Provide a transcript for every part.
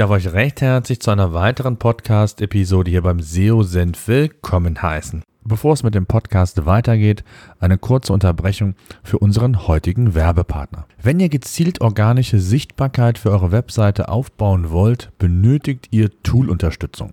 Darf euch recht herzlich zu einer weiteren Podcast-Episode hier beim SEO-Senf willkommen heißen. Bevor es mit dem Podcast weitergeht, eine kurze Unterbrechung für unseren heutigen Werbepartner. Wenn ihr gezielt organische Sichtbarkeit für eure Webseite aufbauen wollt, benötigt ihr Tool-Unterstützung.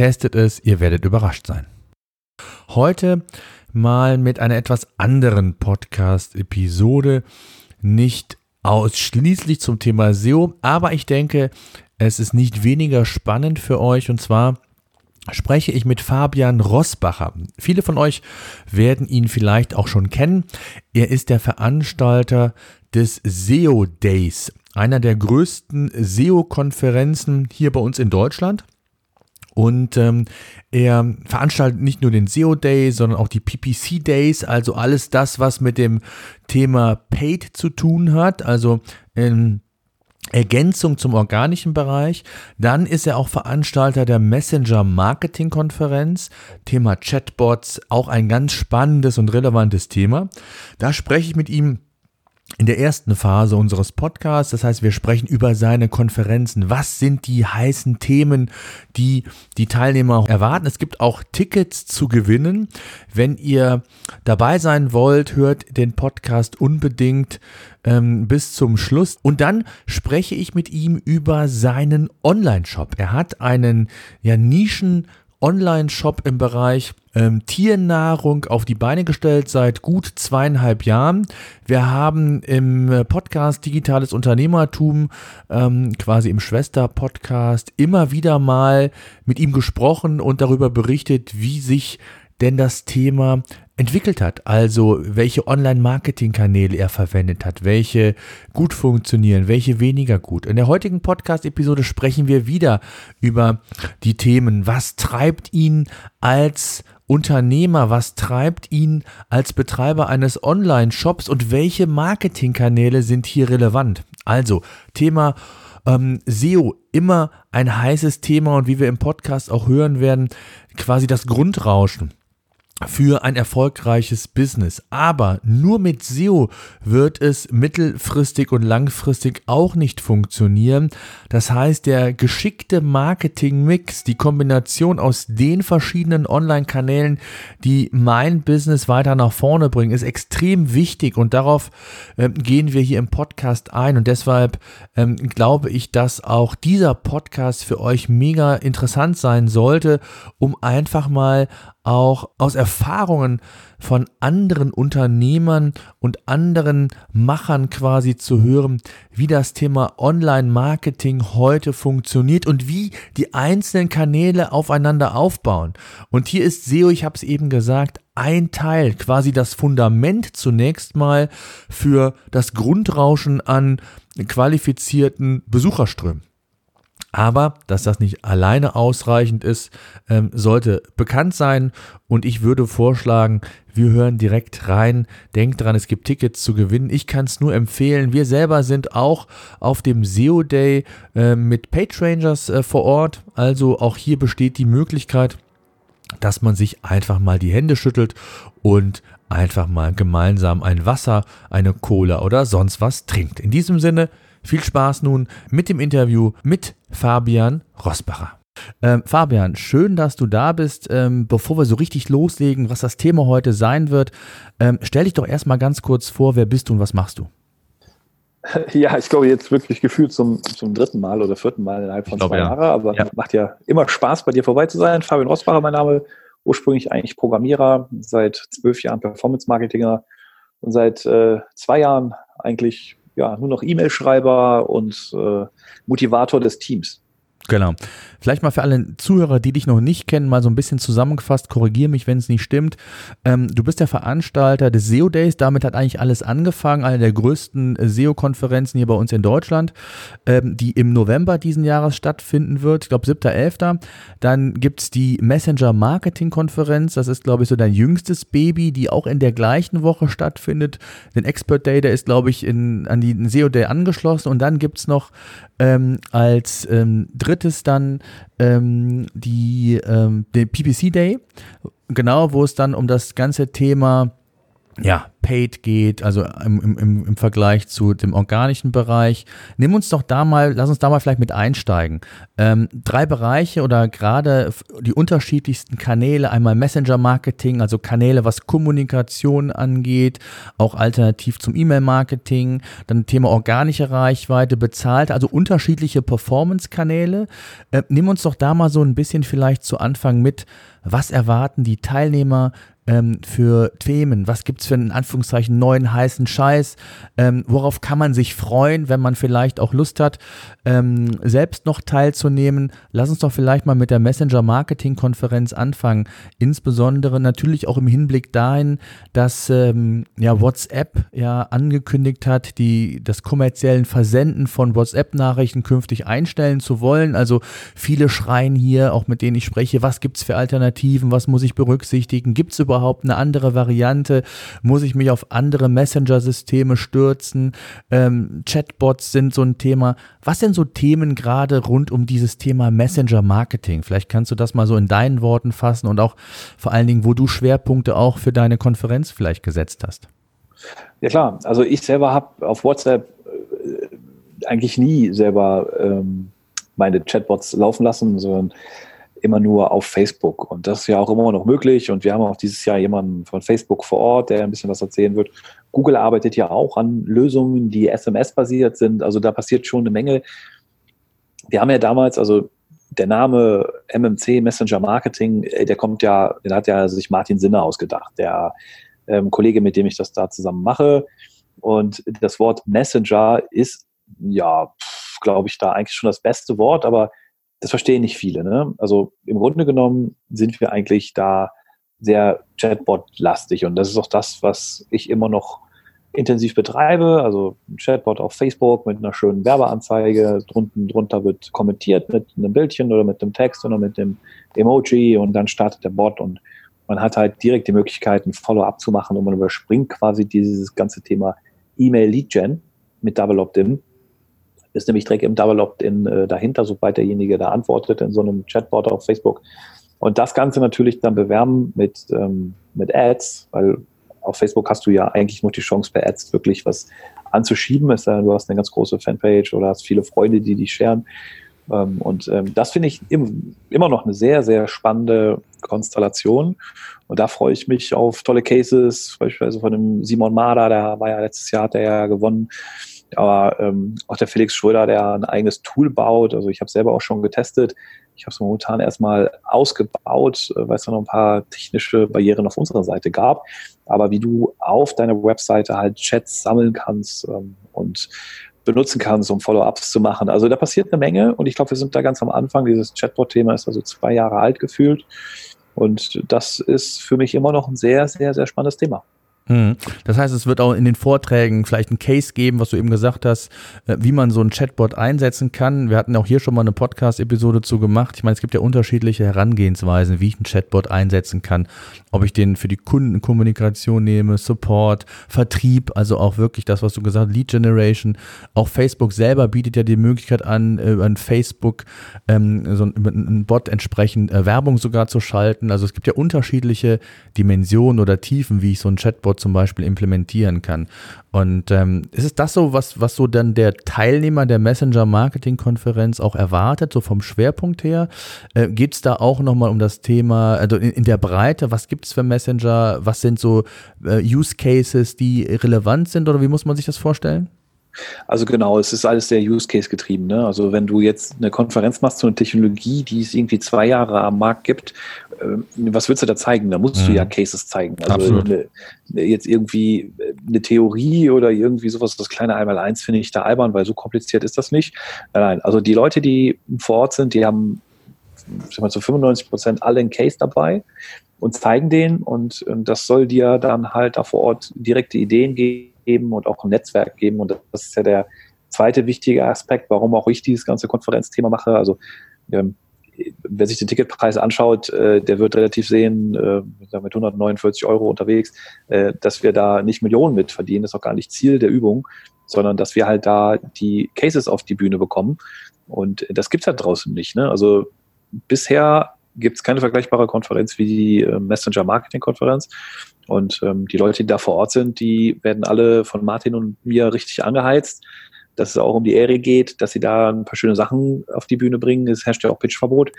testet es, ihr werdet überrascht sein. Heute mal mit einer etwas anderen Podcast-Episode, nicht ausschließlich zum Thema SEO, aber ich denke, es ist nicht weniger spannend für euch und zwar spreche ich mit Fabian Rossbacher. Viele von euch werden ihn vielleicht auch schon kennen. Er ist der Veranstalter des SEO Days einer der größten SEO-Konferenzen hier bei uns in Deutschland. Und ähm, er veranstaltet nicht nur den SEO Day, sondern auch die PPC Days, also alles das, was mit dem Thema Paid zu tun hat, also in Ergänzung zum organischen Bereich. Dann ist er auch Veranstalter der Messenger Marketing Konferenz. Thema Chatbots, auch ein ganz spannendes und relevantes Thema. Da spreche ich mit ihm in der ersten Phase unseres Podcasts. Das heißt, wir sprechen über seine Konferenzen. Was sind die heißen Themen, die die Teilnehmer erwarten? Es gibt auch Tickets zu gewinnen. Wenn ihr dabei sein wollt, hört den Podcast unbedingt ähm, bis zum Schluss. Und dann spreche ich mit ihm über seinen Online-Shop. Er hat einen ja, Nischen- Online-Shop im Bereich ähm, Tiernahrung auf die Beine gestellt seit gut zweieinhalb Jahren. Wir haben im Podcast Digitales Unternehmertum, ähm, quasi im Schwester-Podcast, immer wieder mal mit ihm gesprochen und darüber berichtet, wie sich denn das Thema entwickelt hat. Also welche Online-Marketing-Kanäle er verwendet hat, welche gut funktionieren, welche weniger gut. In der heutigen Podcast-Episode sprechen wir wieder über die Themen, was treibt ihn als Unternehmer, was treibt ihn als Betreiber eines Online-Shops und welche Marketingkanäle sind hier relevant? Also Thema ähm, SEO immer ein heißes Thema und wie wir im Podcast auch hören werden, quasi das Grundrauschen für ein erfolgreiches Business. Aber nur mit SEO wird es mittelfristig und langfristig auch nicht funktionieren. Das heißt, der geschickte Marketing-Mix, die Kombination aus den verschiedenen Online-Kanälen, die mein Business weiter nach vorne bringen, ist extrem wichtig und darauf äh, gehen wir hier im Podcast ein und deshalb ähm, glaube ich, dass auch dieser Podcast für euch mega interessant sein sollte, um einfach mal auch aus Erfahrung Erfahrungen von anderen Unternehmern und anderen Machern quasi zu hören, wie das Thema Online-Marketing heute funktioniert und wie die einzelnen Kanäle aufeinander aufbauen. Und hier ist SEO, ich habe es eben gesagt, ein Teil, quasi das Fundament zunächst mal für das Grundrauschen an qualifizierten Besucherströmen. Aber dass das nicht alleine ausreichend ist, ähm, sollte bekannt sein. Und ich würde vorschlagen, wir hören direkt rein. Denkt dran, es gibt Tickets zu gewinnen. Ich kann es nur empfehlen. Wir selber sind auch auf dem SEO Day äh, mit Page Rangers äh, vor Ort. Also auch hier besteht die Möglichkeit, dass man sich einfach mal die Hände schüttelt und einfach mal gemeinsam ein Wasser, eine Cola oder sonst was trinkt. In diesem Sinne, viel Spaß nun mit dem Interview mit Fabian Rosbacher. Ähm, Fabian, schön, dass du da bist. Ähm, bevor wir so richtig loslegen, was das Thema heute sein wird, ähm, stell dich doch erstmal ganz kurz vor, wer bist du und was machst du? Ja, ich glaube jetzt wirklich gefühlt zum, zum dritten Mal oder vierten Mal innerhalb von glaube, zwei ja. Jahren, aber ja. macht ja immer Spaß, bei dir vorbei zu sein. Fabian Rosbacher, mein Name, ursprünglich eigentlich Programmierer, seit zwölf Jahren Performance-Marketinger und seit äh, zwei Jahren eigentlich ja, nur noch E-Mail-Schreiber und äh, Motivator des Teams. Genau. Vielleicht mal für alle Zuhörer, die dich noch nicht kennen, mal so ein bisschen zusammengefasst, korrigiere mich, wenn es nicht stimmt. Ähm, du bist der Veranstalter des SEO Days, damit hat eigentlich alles angefangen, eine der größten äh, SEO-Konferenzen hier bei uns in Deutschland, ähm, die im November diesen Jahres stattfinden wird, ich glaube 7.11. Dann gibt es die Messenger Marketing Konferenz, das ist glaube ich so dein jüngstes Baby, die auch in der gleichen Woche stattfindet. Den Expert Day, der ist glaube ich in, an den SEO Day angeschlossen und dann gibt es noch ähm, als ähm, drittes dann ähm, die, ähm, den PPC Day, genau, wo es dann um das ganze Thema ja, Paid geht, also im, im, im Vergleich zu dem organischen Bereich. Nimm uns doch da mal, lass uns da mal vielleicht mit einsteigen. Ähm, drei Bereiche oder gerade die unterschiedlichsten Kanäle, einmal Messenger-Marketing, also Kanäle, was Kommunikation angeht, auch alternativ zum E-Mail-Marketing, dann Thema organische Reichweite, bezahlt, also unterschiedliche Performance-Kanäle. Äh, nimm uns doch da mal so ein bisschen vielleicht zu Anfang mit, was erwarten die Teilnehmer ähm, für Themen? Was gibt es für einen Anführungszeichen neuen heißen Scheiß? Ähm, worauf kann man sich freuen, wenn man vielleicht auch Lust hat, ähm, selbst noch teilzunehmen? Lass uns doch vielleicht mal mit der Messenger-Marketing-Konferenz anfangen. Insbesondere natürlich auch im Hinblick dahin, dass ähm, ja, WhatsApp ja angekündigt hat, die, das kommerziellen Versenden von WhatsApp-Nachrichten künftig einstellen zu wollen. Also viele schreien hier, auch mit denen ich spreche, was gibt es für Alternativen, was muss ich berücksichtigen? Gibt es überhaupt überhaupt eine andere Variante? Muss ich mich auf andere Messenger-Systeme stürzen? Ähm, Chatbots sind so ein Thema. Was sind so Themen gerade rund um dieses Thema Messenger-Marketing? Vielleicht kannst du das mal so in deinen Worten fassen und auch vor allen Dingen, wo du Schwerpunkte auch für deine Konferenz vielleicht gesetzt hast. Ja klar, also ich selber habe auf WhatsApp äh, eigentlich nie selber ähm, meine Chatbots laufen lassen, sondern immer nur auf Facebook. Und das ist ja auch immer noch möglich. Und wir haben auch dieses Jahr jemanden von Facebook vor Ort, der ein bisschen was erzählen wird. Google arbeitet ja auch an Lösungen, die SMS-basiert sind. Also da passiert schon eine Menge. Wir haben ja damals, also der Name MMC Messenger Marketing, äh, der kommt ja, den hat ja sich Martin Sinner ausgedacht, der ähm, Kollege, mit dem ich das da zusammen mache. Und das Wort Messenger ist, ja, glaube ich, da eigentlich schon das beste Wort, aber das verstehen nicht viele. Ne? Also im Grunde genommen sind wir eigentlich da sehr Chatbot-lastig und das ist auch das, was ich immer noch intensiv betreibe. Also ein Chatbot auf Facebook mit einer schönen Werbeanzeige. Drunten, drunter wird kommentiert mit einem Bildchen oder mit einem Text oder mit dem Emoji und dann startet der Bot und man hat halt direkt die Möglichkeit, ein Follow-up zu machen und man überspringt quasi dieses ganze Thema E-Mail-Lead-Gen mit Double Opt-in ist nämlich direkt im Double Opt-in äh, dahinter, sobald derjenige da antwortet in so einem Chatbot auf Facebook. Und das Ganze natürlich dann bewerben mit, ähm, mit Ads, weil auf Facebook hast du ja eigentlich nur die Chance, bei Ads wirklich was anzuschieben. Sei denn, du hast eine ganz große Fanpage oder hast viele Freunde, die dich scheren. Ähm, und ähm, das finde ich im, immer noch eine sehr, sehr spannende Konstellation. Und da freue ich mich auf tolle Cases, beispielsweise von dem Simon Marder, der war ja letztes Jahr, hat er ja gewonnen aber ähm, auch der Felix Schröder, der ein eigenes Tool baut, also ich habe selber auch schon getestet. Ich habe es momentan erstmal ausgebaut, äh, weil es da noch ein paar technische Barrieren auf unserer Seite gab. Aber wie du auf deiner Webseite halt Chats sammeln kannst ähm, und benutzen kannst, um Follow-ups zu machen. Also da passiert eine Menge und ich glaube, wir sind da ganz am Anfang. Dieses Chatbot-Thema ist also zwei Jahre alt gefühlt. Und das ist für mich immer noch ein sehr, sehr, sehr spannendes Thema. Hm. Das heißt, es wird auch in den Vorträgen vielleicht ein Case geben, was du eben gesagt hast, äh, wie man so ein Chatbot einsetzen kann. Wir hatten auch hier schon mal eine Podcast-Episode zu gemacht. Ich meine, es gibt ja unterschiedliche Herangehensweisen, wie ich einen Chatbot einsetzen kann. Ob ich den für die Kundenkommunikation nehme, Support, Vertrieb, also auch wirklich das, was du gesagt hast, Lead Generation. Auch Facebook selber bietet ja die Möglichkeit an, über ein Facebook ähm, so ein, Bot entsprechend äh, Werbung sogar zu schalten. Also es gibt ja unterschiedliche Dimensionen oder Tiefen, wie ich so ein Chatbot zum Beispiel implementieren kann. Und ähm, ist es das so, was, was so dann der Teilnehmer der Messenger-Marketing-Konferenz auch erwartet, so vom Schwerpunkt her? Äh, geht es da auch nochmal um das Thema, also in, in der Breite, was gibt es für Messenger, was sind so äh, Use Cases, die relevant sind oder wie muss man sich das vorstellen? Also genau, es ist alles sehr Use Case getrieben. Ne? Also wenn du jetzt eine Konferenz machst zu einer Technologie, die es irgendwie zwei Jahre am Markt gibt, äh, was willst du da zeigen? Da musst mhm. du ja Cases zeigen. Also eine, jetzt irgendwie eine Theorie oder irgendwie sowas, das kleine Einmal-Eins finde ich da albern, weil so kompliziert ist das nicht. Nein, also die Leute, die vor Ort sind, die haben sag mal, zu 95 Prozent alle einen Case dabei und zeigen den und, und das soll dir dann halt da vor Ort direkte Ideen geben geben und auch ein Netzwerk geben. Und das ist ja der zweite wichtige Aspekt, warum auch ich dieses ganze Konferenzthema mache. Also ähm, wer sich den Ticketpreis anschaut, äh, der wird relativ sehen, äh, mit 149 Euro unterwegs, äh, dass wir da nicht Millionen mit verdienen. Das ist auch gar nicht Ziel der Übung, sondern dass wir halt da die Cases auf die Bühne bekommen. Und das gibt's halt draußen nicht. Ne? Also bisher gibt es keine vergleichbare Konferenz wie die äh, Messenger Marketing Konferenz. Und ähm, die Leute, die da vor Ort sind, die werden alle von Martin und mir richtig angeheizt, dass es auch um die Ehre geht, dass sie da ein paar schöne Sachen auf die Bühne bringen. Es herrscht ja auch Pitchverbot.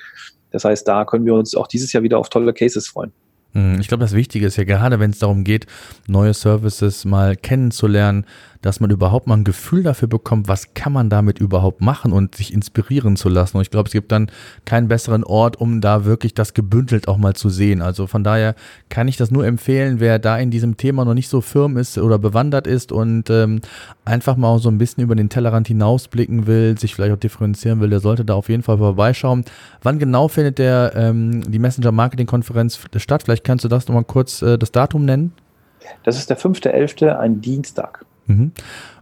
Das heißt, da können wir uns auch dieses Jahr wieder auf tolle Cases freuen. Hm, ich glaube, das Wichtige ist ja gerade, wenn es darum geht, neue Services mal kennenzulernen, dass man überhaupt mal ein Gefühl dafür bekommt, was kann man damit überhaupt machen und sich inspirieren zu lassen. Und ich glaube, es gibt dann keinen besseren Ort, um da wirklich das gebündelt auch mal zu sehen. Also von daher kann ich das nur empfehlen, wer da in diesem Thema noch nicht so firm ist oder bewandert ist und ähm, einfach mal so ein bisschen über den Tellerrand hinausblicken will, sich vielleicht auch differenzieren will, der sollte da auf jeden Fall vorbeischauen. Wann genau findet der ähm, die Messenger Marketing Konferenz statt? Vielleicht kannst du das nochmal kurz äh, das Datum nennen. Das ist der 5.11., ein Dienstag. Mhm.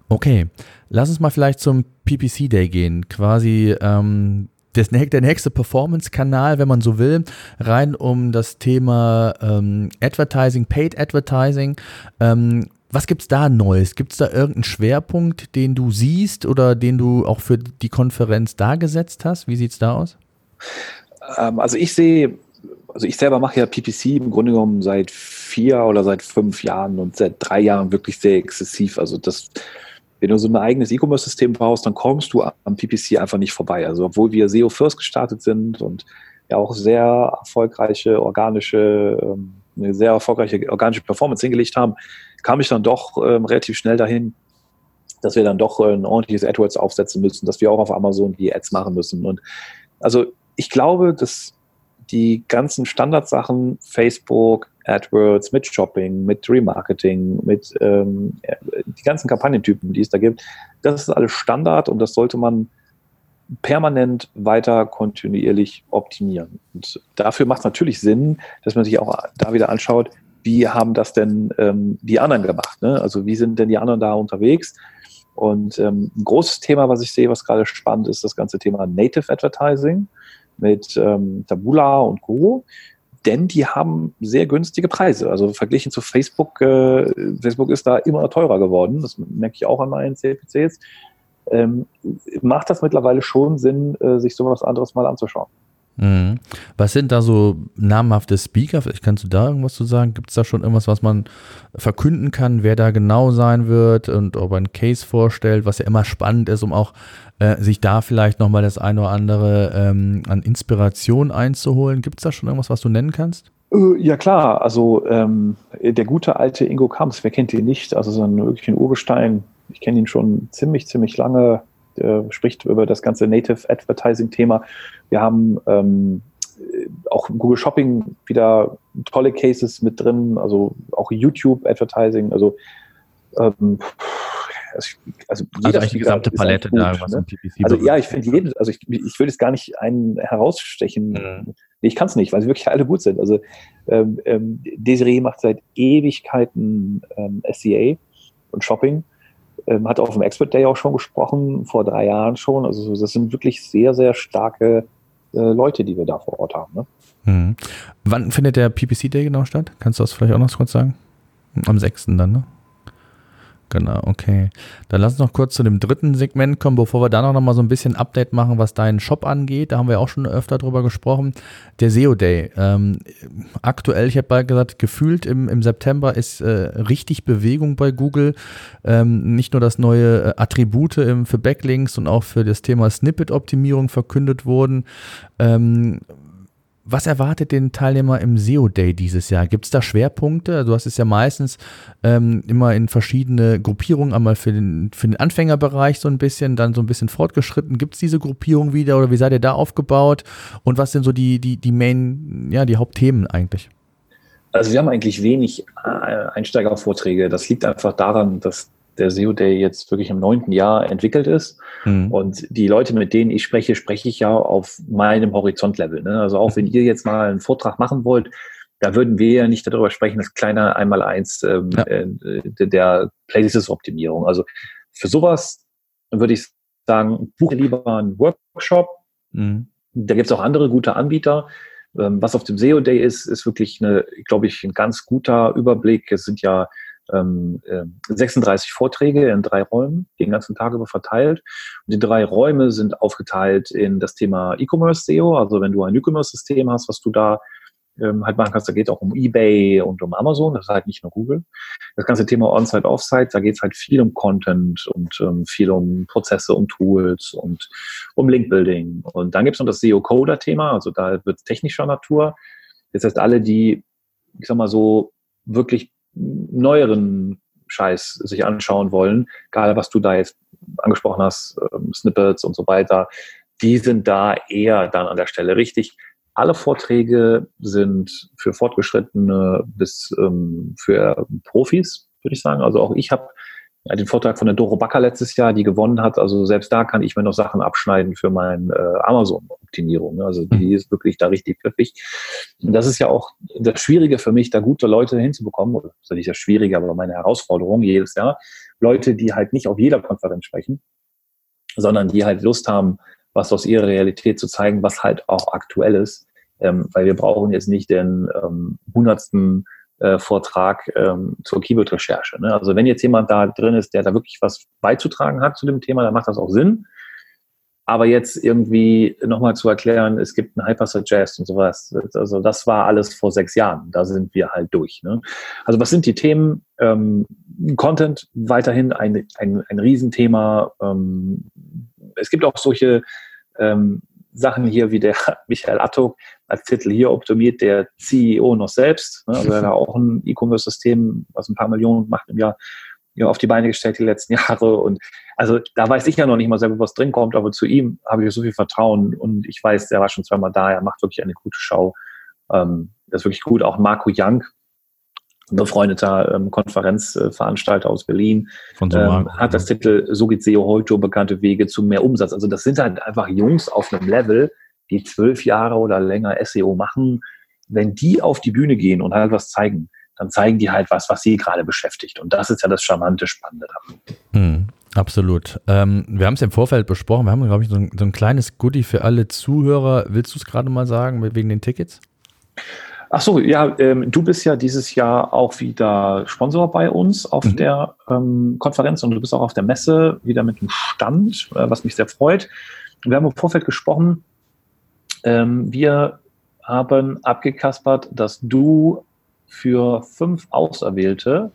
Okay, lass uns mal vielleicht zum PPC Day gehen. Quasi ähm, das, der nächste Performance-Kanal, wenn man so will, rein um das Thema ähm, Advertising, Paid Advertising. Ähm, was gibt es da Neues? Gibt es da irgendeinen Schwerpunkt, den du siehst oder den du auch für die Konferenz dargesetzt hast? Wie sieht es da aus? Ähm, also ich sehe also ich selber mache ja PPC im Grunde genommen seit vier oder seit fünf Jahren und seit drei Jahren wirklich sehr exzessiv. Also das, wenn du so ein eigenes E-Commerce-System baust, dann kommst du am PPC einfach nicht vorbei. Also obwohl wir SEO First gestartet sind und ja auch sehr erfolgreiche organische, ähm, eine sehr erfolgreiche organische Performance hingelegt haben, kam ich dann doch ähm, relativ schnell dahin, dass wir dann doch ein ordentliches AdWords aufsetzen müssen, dass wir auch auf Amazon die Ads machen müssen. Und also ich glaube, dass die ganzen Standardsachen, Facebook, AdWords, mit Shopping, mit Remarketing, mit ähm, die ganzen Kampagnentypen, die es da gibt, das ist alles Standard und das sollte man permanent weiter kontinuierlich optimieren. Und dafür macht es natürlich Sinn, dass man sich auch da wieder anschaut, wie haben das denn ähm, die anderen gemacht? Ne? Also wie sind denn die anderen da unterwegs? Und ähm, ein großes Thema, was ich sehe, was gerade spannend ist, das ganze Thema Native Advertising mit ähm, Tabula und Co. Denn die haben sehr günstige Preise. Also verglichen zu Facebook, äh, Facebook ist da immer teurer geworden. Das merke ich auch an meinen CPCs. Ähm, macht das mittlerweile schon Sinn, äh, sich sowas anderes mal anzuschauen. Mhm. Was sind da so namhafte Speaker? Vielleicht kannst du da irgendwas zu sagen? Gibt es da schon irgendwas, was man verkünden kann, wer da genau sein wird und ob einen Case vorstellt, was ja immer spannend ist, um auch äh, sich da vielleicht nochmal das eine oder andere ähm, an Inspiration einzuholen. Gibt es da schon irgendwas, was du nennen kannst? Äh, ja klar, also ähm, der gute alte Ingo Kamps, wer kennt ihn nicht? Also so ein wirklich ein Urgestein. Ich kenne ihn schon ziemlich, ziemlich lange der spricht über das ganze Native Advertising-Thema. Wir haben ähm, auch Google Shopping wieder tolle Cases mit drin, also auch YouTube Advertising, also ähm, also, also, also die gesamte Palette gut, da, was ne? PPC Also ja, ich finde jeden, also ich, ich würde es gar nicht einen herausstechen. Mhm. Ich kann es nicht, weil sie wirklich alle gut sind. Also ähm, ähm, Desiree macht seit Ewigkeiten ähm, SEA und Shopping. Ähm, hat auf dem Expert Day auch schon gesprochen, vor drei Jahren schon. Also das sind wirklich sehr, sehr starke äh, Leute, die wir da vor Ort haben. Ne? Mhm. Wann findet der PPC Day genau statt? Kannst du das vielleicht auch noch kurz sagen? Am 6. dann, ne? Genau, okay. Dann lass uns noch kurz zu dem dritten Segment kommen, bevor wir da noch mal so ein bisschen Update machen, was deinen Shop angeht. Da haben wir auch schon öfter drüber gesprochen. Der SEO Day. Ähm, aktuell, ich habe bald gesagt, gefühlt im, im September ist äh, richtig Bewegung bei Google. Ähm, nicht nur, dass neue äh, Attribute im, für Backlinks und auch für das Thema Snippet-Optimierung verkündet wurden. Ähm, was erwartet den Teilnehmer im SEO Day dieses Jahr? Gibt es da Schwerpunkte? Du hast es ja meistens ähm, immer in verschiedene Gruppierungen, einmal für den, für den Anfängerbereich so ein bisschen, dann so ein bisschen fortgeschritten. Gibt es diese Gruppierung wieder oder wie seid ihr da aufgebaut? Und was sind so die, die, die Main, ja, die Hauptthemen eigentlich? Also wir haben eigentlich wenig äh, Einsteigervorträge. Das liegt einfach daran, dass der SEO Day jetzt wirklich im neunten Jahr entwickelt ist. Mhm. Und die Leute, mit denen ich spreche, spreche ich ja auf meinem Horizontlevel. Ne? Also auch wenn ihr jetzt mal einen Vortrag machen wollt, da würden wir ja nicht darüber sprechen, das kleine Einmaleins ähm, ja. äh, der Places-Optimierung. Also für sowas würde ich sagen, buche lieber einen Workshop. Mhm. Da gibt es auch andere gute Anbieter. Ähm, was auf dem SEO Day ist, ist wirklich, eine, glaube ich, ein ganz guter Überblick. Es sind ja ähm, 36 äh, Vorträge in drei Räumen, den ganzen Tag über verteilt. Und die drei Räume sind aufgeteilt in das Thema E-Commerce SEO. Also wenn du ein E-Commerce-System hast, was du da ähm, halt machen kannst, da geht es auch um eBay und um Amazon, das ist halt nicht nur Google. Das ganze Thema On-Site, Off-Site, da geht es halt viel um Content und ähm, viel um Prozesse, um Tools und um Link-Building. Und dann gibt es noch das SEO-Coder-Thema, also da wird es technischer Natur. Das heißt, alle, die, ich sag mal so, wirklich neueren Scheiß sich anschauen wollen, egal was du da jetzt angesprochen hast, ähm, Snippets und so weiter, die sind da eher dann an der Stelle richtig. Alle Vorträge sind für Fortgeschrittene bis ähm, für Profis, würde ich sagen. Also auch ich habe den Vortrag von der Doro Backer letztes Jahr, die gewonnen hat. Also selbst da kann ich mir noch Sachen abschneiden für meine äh, Amazon-Optimierung. Ne? Also die mhm. ist wirklich da richtig pfiffig. Und das ist ja auch das Schwierige für mich, da gute Leute hinzubekommen. Oder das ist nicht das Schwierige, aber meine Herausforderung jedes Jahr. Leute, die halt nicht auf jeder Konferenz sprechen, sondern die halt Lust haben, was aus ihrer Realität zu zeigen, was halt auch aktuell ist. Ähm, weil wir brauchen jetzt nicht den ähm, hundertsten Vortrag ähm, zur Keyword-Recherche. Ne? Also wenn jetzt jemand da drin ist, der da wirklich was beizutragen hat zu dem Thema, dann macht das auch Sinn. Aber jetzt irgendwie nochmal zu erklären, es gibt einen Hypersuggest und sowas, also das war alles vor sechs Jahren. Da sind wir halt durch. Ne? Also was sind die Themen? Ähm, Content weiterhin ein, ein, ein Riesenthema. Ähm, es gibt auch solche ähm, Sachen hier wie der Michael Attok als Titel hier optimiert der CEO noch selbst. Ne? Also er auch ein E-Commerce-System, was ein paar Millionen macht im Jahr, ja, auf die Beine gestellt die letzten Jahre. Und also da weiß ich ja noch nicht mal selber, was drin kommt, aber zu ihm habe ich so viel Vertrauen und ich weiß, der war schon zweimal da, er macht wirklich eine gute Show. Ähm, das ist wirklich gut. Auch Marco Young, befreundeter ähm, Konferenzveranstalter aus Berlin, Von so ähm, hat das Titel So geht SEO heute, bekannte Wege zu mehr Umsatz. Also das sind halt einfach Jungs auf einem Level, die zwölf Jahre oder länger SEO machen. Wenn die auf die Bühne gehen und halt was zeigen, dann zeigen die halt was, was sie gerade beschäftigt. Und das ist ja das charmante, Spannende daran. Hm, absolut. Ähm, wir haben es im Vorfeld besprochen. Wir haben, glaube ich, so ein, so ein kleines Goodie für alle Zuhörer. Willst du es gerade mal sagen, wegen den Tickets? Ach so, ja, ähm, du bist ja dieses Jahr auch wieder Sponsor bei uns auf mhm. der ähm, Konferenz und du bist auch auf der Messe wieder mit dem Stand, äh, was mich sehr freut. Wir haben im Vorfeld gesprochen. Ähm, wir haben abgekaspert, dass du für fünf Auserwählte,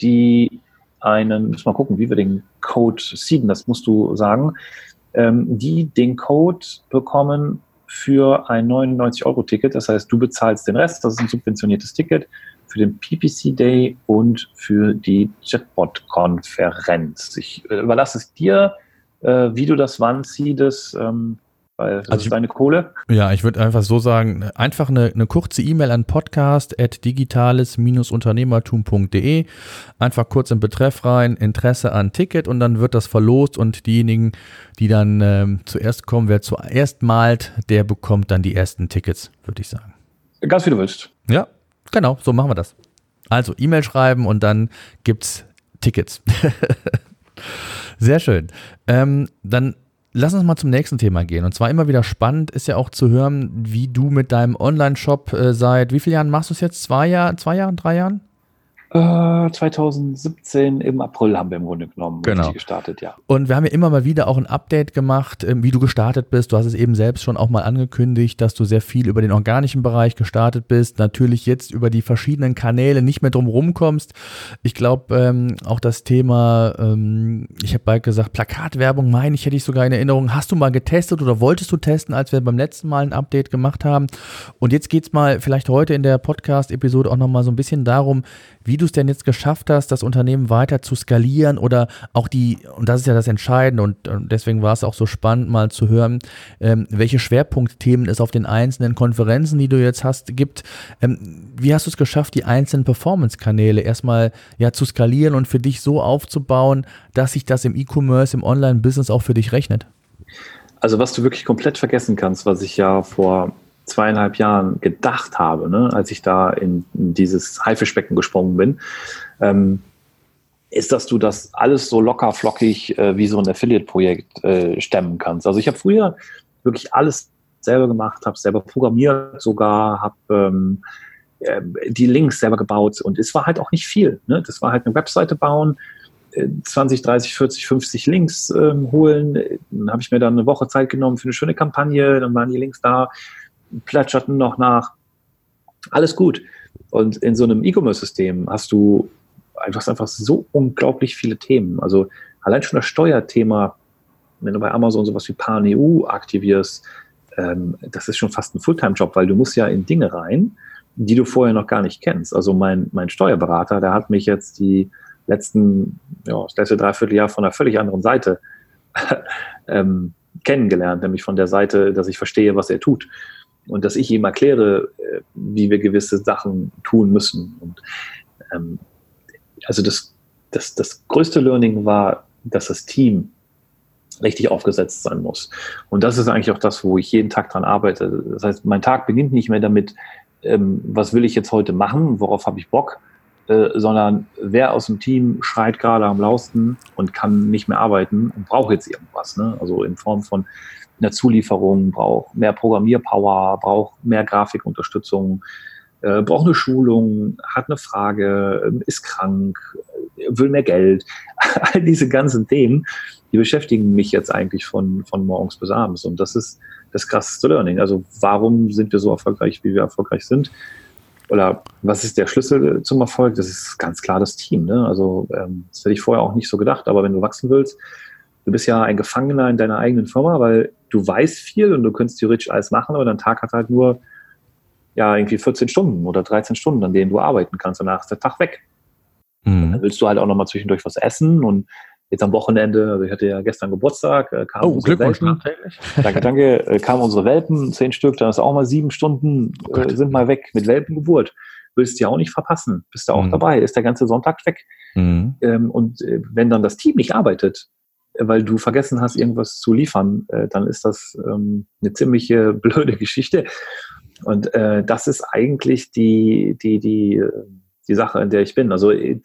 die einen, müssen wir mal gucken, wie wir den Code sieden, das musst du sagen, ähm, die den Code bekommen für ein 99-Euro-Ticket. Das heißt, du bezahlst den Rest, das ist ein subventioniertes Ticket für den PPC Day und für die Chatbot-Konferenz. Ich äh, überlasse es dir, Äh, wie du das wann ziehst, ähm, weil das also ist deine Kohle. Ja, ich würde einfach so sagen, einfach eine, eine kurze E-Mail an podcast.digitales-unternehmertum.de. Einfach kurz im Betreff rein, Interesse an Ticket und dann wird das verlost und diejenigen, die dann ähm, zuerst kommen, wer zuerst malt, der bekommt dann die ersten Tickets, würde ich sagen. Ganz wie du willst. Ja, genau, so machen wir das. Also E-Mail schreiben und dann gibt's Tickets. Sehr schön. Ähm, dann Lass uns mal zum nächsten Thema gehen. Und zwar immer wieder spannend ist ja auch zu hören, wie du mit deinem Online-Shop äh, seit wie vielen Jahren machst du es jetzt? Zwei Jahren, zwei Jahren, drei Jahren? 2017 äh, im April haben wir im Grunde genommen genau. gestartet, ja. Und wir haben ja immer mal wieder auch ein Update gemacht, ähm, wie du gestartet bist. Du hast es eben selbst schon auch mal angekündigt, dass du sehr viel über den organischen Bereich gestartet bist. Natürlich jetzt über die verschiedenen Kanäle nicht mehr drum rumkommst. Ich glaube, ähm, auch das Thema, ähm, ich habe bald gesagt, Plakatwerbung, meine ich, hätte ich sogar in Erinnerung. Hast du mal getestet oder wolltest du testen, als wir beim letzten Mal ein Update gemacht haben? Und jetzt geht es mal vielleicht heute in der Podcast-Episode auch nochmal so ein bisschen darum, wie du es denn jetzt geschafft hast, das Unternehmen weiter zu skalieren oder auch die, und das ist ja das Entscheidende und, und deswegen war es auch so spannend mal zu hören, ähm, welche Schwerpunktthemen es auf den einzelnen Konferenzen, die du jetzt hast, gibt. Ähm, wie hast du es geschafft, die einzelnen Performance-Kanäle erstmal ja zu skalieren und für dich so aufzubauen, dass sich das im E-Commerce, im Online-Business auch für dich rechnet? Also was du wirklich komplett vergessen kannst, was ich ja vor zweieinhalb Jahren gedacht habe, ne, als ich da in, in dieses Haifischbecken gesprungen bin, ähm, ist, dass du das alles so locker flockig äh, wie so ein Affiliate-Projekt äh, stemmen kannst. Also ich habe früher wirklich alles selber gemacht, habe selber programmiert sogar, habe ähm, äh, die Links selber gebaut und es war halt auch nicht viel. Ne? Das war halt eine Webseite bauen, 20, 30, 40, 50 Links ähm, holen. Dann habe ich mir dann eine Woche Zeit genommen für eine schöne Kampagne, dann waren die Links da plätscherten noch nach. Alles gut. Und in so einem E-Commerce-System hast du einfach, einfach so unglaublich viele Themen. Also allein schon das Steuerthema, wenn du bei Amazon sowas wie PanEU aktivierst, ähm, das ist schon fast ein Fulltime-Job, weil du musst ja in Dinge rein, die du vorher noch gar nicht kennst. Also mein, mein Steuerberater, der hat mich jetzt die letzten, ja, das letzte Dreivierteljahr von einer völlig anderen Seite ähm, kennengelernt, nämlich von der Seite, dass ich verstehe, was er tut und dass ich ihm erkläre, äh, wie wir gewisse Sachen tun müssen. Und ähm, also das, das, das größte Learning war, dass das Team richtig aufgesetzt sein muss. Und das ist eigentlich auch das, wo ich jeden Tag dran arbeite. Das heißt, mein Tag beginnt nicht mehr damit, ähm, was will ich jetzt heute machen, worauf habe ich Bock, äh, sondern wer aus dem Team schreit gerade am lausten und kann nicht mehr arbeiten und braucht jetzt irgendwas. Ne? Also in Form von der Zulieferung, braucht mehr Programmierpower, braucht mehr Grafikunterstützung, äh, braucht eine Schulung, hat eine Frage, äh, ist krank, äh, will mehr Geld. All diese ganzen Themen, die beschäftigen mich jetzt eigentlich von, von morgens bis abends. Und das ist das krasseste Learning. Also warum sind wir so erfolgreich, wie wir erfolgreich sind? Oder was ist der Schlüssel zum Erfolg? Das ist ganz klar das Team. Ne? Also ähm, das hätte ich vorher auch nicht so gedacht. Aber wenn du wachsen willst, du bist ja ein Gefangener in deiner eigenen Firma, weil du weißt viel und du könntest theoretisch alles machen, aber dein Tag hat halt nur ja irgendwie 14 Stunden oder 13 Stunden, an denen du arbeiten kannst. Danach ist der Tag weg. Mhm. Dann willst du halt auch nochmal zwischendurch was essen und jetzt am Wochenende, also ich hatte ja gestern Geburtstag, äh, kamen oh, unsere Welpen. Danke, danke, äh, kamen unsere Welpen, zehn Stück, dann ist auch mal sieben Stunden, oh äh, sind mal weg mit Welpengeburt. Willst du ja auch nicht verpassen, bist du auch mhm. dabei, ist der ganze Sonntag weg. Mhm. Ähm, und äh, wenn dann das Team nicht arbeitet, weil du vergessen hast, irgendwas zu liefern, äh, dann ist das ähm, eine ziemliche blöde Geschichte. Und äh, das ist eigentlich die, die, die, äh, die Sache, in der ich bin. Also äh,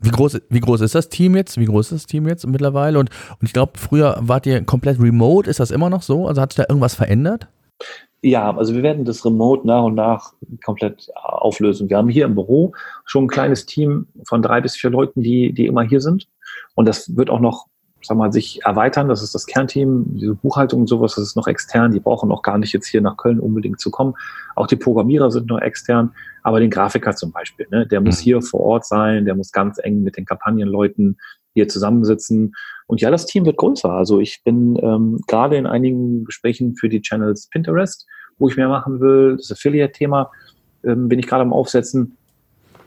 wie groß, wie groß ist das Team jetzt? Wie groß ist das Team jetzt mittlerweile? Und, und ich glaube, früher wart ihr komplett remote. Ist das immer noch so? Also hat sich da irgendwas verändert? Ja, also wir werden das Remote nach und nach komplett auflösen. Wir haben hier im Büro schon ein kleines Team von drei bis vier Leuten, die, die immer hier sind. Und das wird auch noch sag mal, sich erweitern. Das ist das Kernteam, diese Buchhaltung und sowas, das ist noch extern. Die brauchen auch gar nicht jetzt hier nach Köln unbedingt zu kommen. Auch die Programmierer sind nur extern. Aber den Grafiker zum Beispiel, ne, der muss mhm. hier vor Ort sein, der muss ganz eng mit den Kampagnenleuten hier zusammensitzen. Und ja, das Team wird größer. Also ich bin ähm, gerade in einigen Gesprächen für die Channels Pinterest, wo ich mehr machen will. Das Affiliate-Thema ähm, bin ich gerade am Aufsetzen.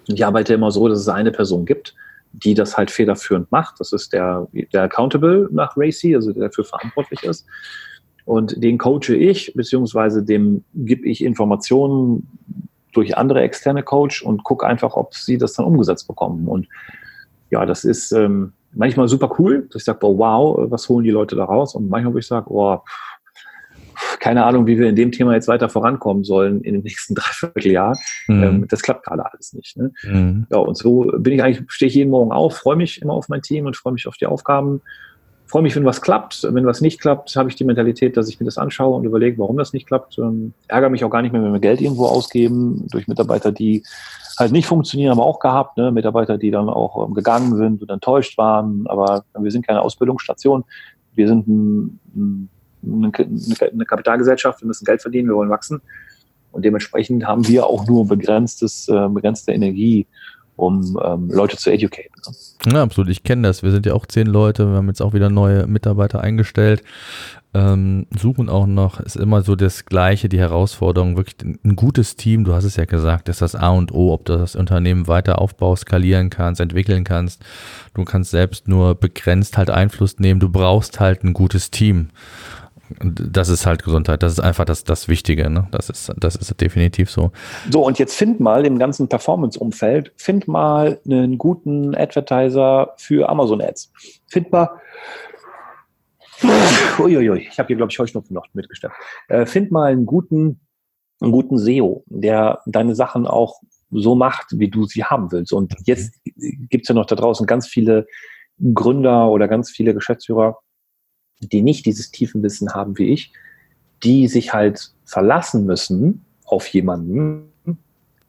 Ich arbeite immer so, dass es eine Person gibt, die das halt federführend macht. Das ist der, der Accountable nach Racy, also der dafür verantwortlich ist. Und den coache ich, beziehungsweise dem gebe ich Informationen durch andere externe Coach und gucke einfach, ob sie das dann umgesetzt bekommen. Und ja, das ist ähm, manchmal super cool. Ich sage, wow, was holen die Leute da raus? Und manchmal, wo ich sage, oh, keine Ahnung, wie wir in dem Thema jetzt weiter vorankommen sollen in den nächsten Dreivierteljahr. Mhm. Ähm, das klappt gerade alles nicht. Ne? Mhm. Ja, und so bin ich eigentlich, stehe ich jeden Morgen auf, freue mich immer auf mein Team und freue mich auf die Aufgaben. Freue mich, wenn was klappt. Wenn was nicht klappt, habe ich die Mentalität, dass ich mir das anschaue und überlege, warum das nicht klappt. Ähm, ärgere mich auch gar nicht mehr, wenn wir Geld irgendwo ausgeben durch Mitarbeiter, die halt nicht funktionieren, haben wir auch gehabt. Ne? Mitarbeiter, die dann auch ähm, gegangen sind und enttäuscht waren. Aber wir sind keine Ausbildungsstation. Wir sind ein, ein eine Kapitalgesellschaft, wir müssen Geld verdienen, wir wollen wachsen. Und dementsprechend haben wir auch nur begrenztes, äh, begrenzte Energie, um ähm, Leute zu educaten. Ne? Ja, absolut. Ich kenne das. Wir sind ja auch zehn Leute. Wir haben jetzt auch wieder neue Mitarbeiter eingestellt. Ähm, suchen auch noch, ist immer so das Gleiche, die Herausforderung, wirklich ein gutes Team, du hast es ja gesagt, ist das A und O, ob du das Unternehmen weiter aufbaust, skalieren kannst, entwickeln kannst. Du kannst selbst nur begrenzt halt Einfluss nehmen, du brauchst halt ein gutes Team das ist halt Gesundheit. Das ist einfach das, das Wichtige. Ne? Das, ist, das ist definitiv so. So, und jetzt find mal im ganzen Performance-Umfeld, find mal einen guten Advertiser für Amazon Ads. Find mal. Uiuiui, ich habe hier, glaube ich, Heuschnupfen noch mitgestellt. Äh, find mal einen guten, einen guten SEO, der deine Sachen auch so macht, wie du sie haben willst. Und jetzt gibt's ja noch da draußen ganz viele Gründer oder ganz viele Geschäftsführer, die nicht dieses tiefen Wissen haben wie ich, die sich halt verlassen müssen auf jemanden.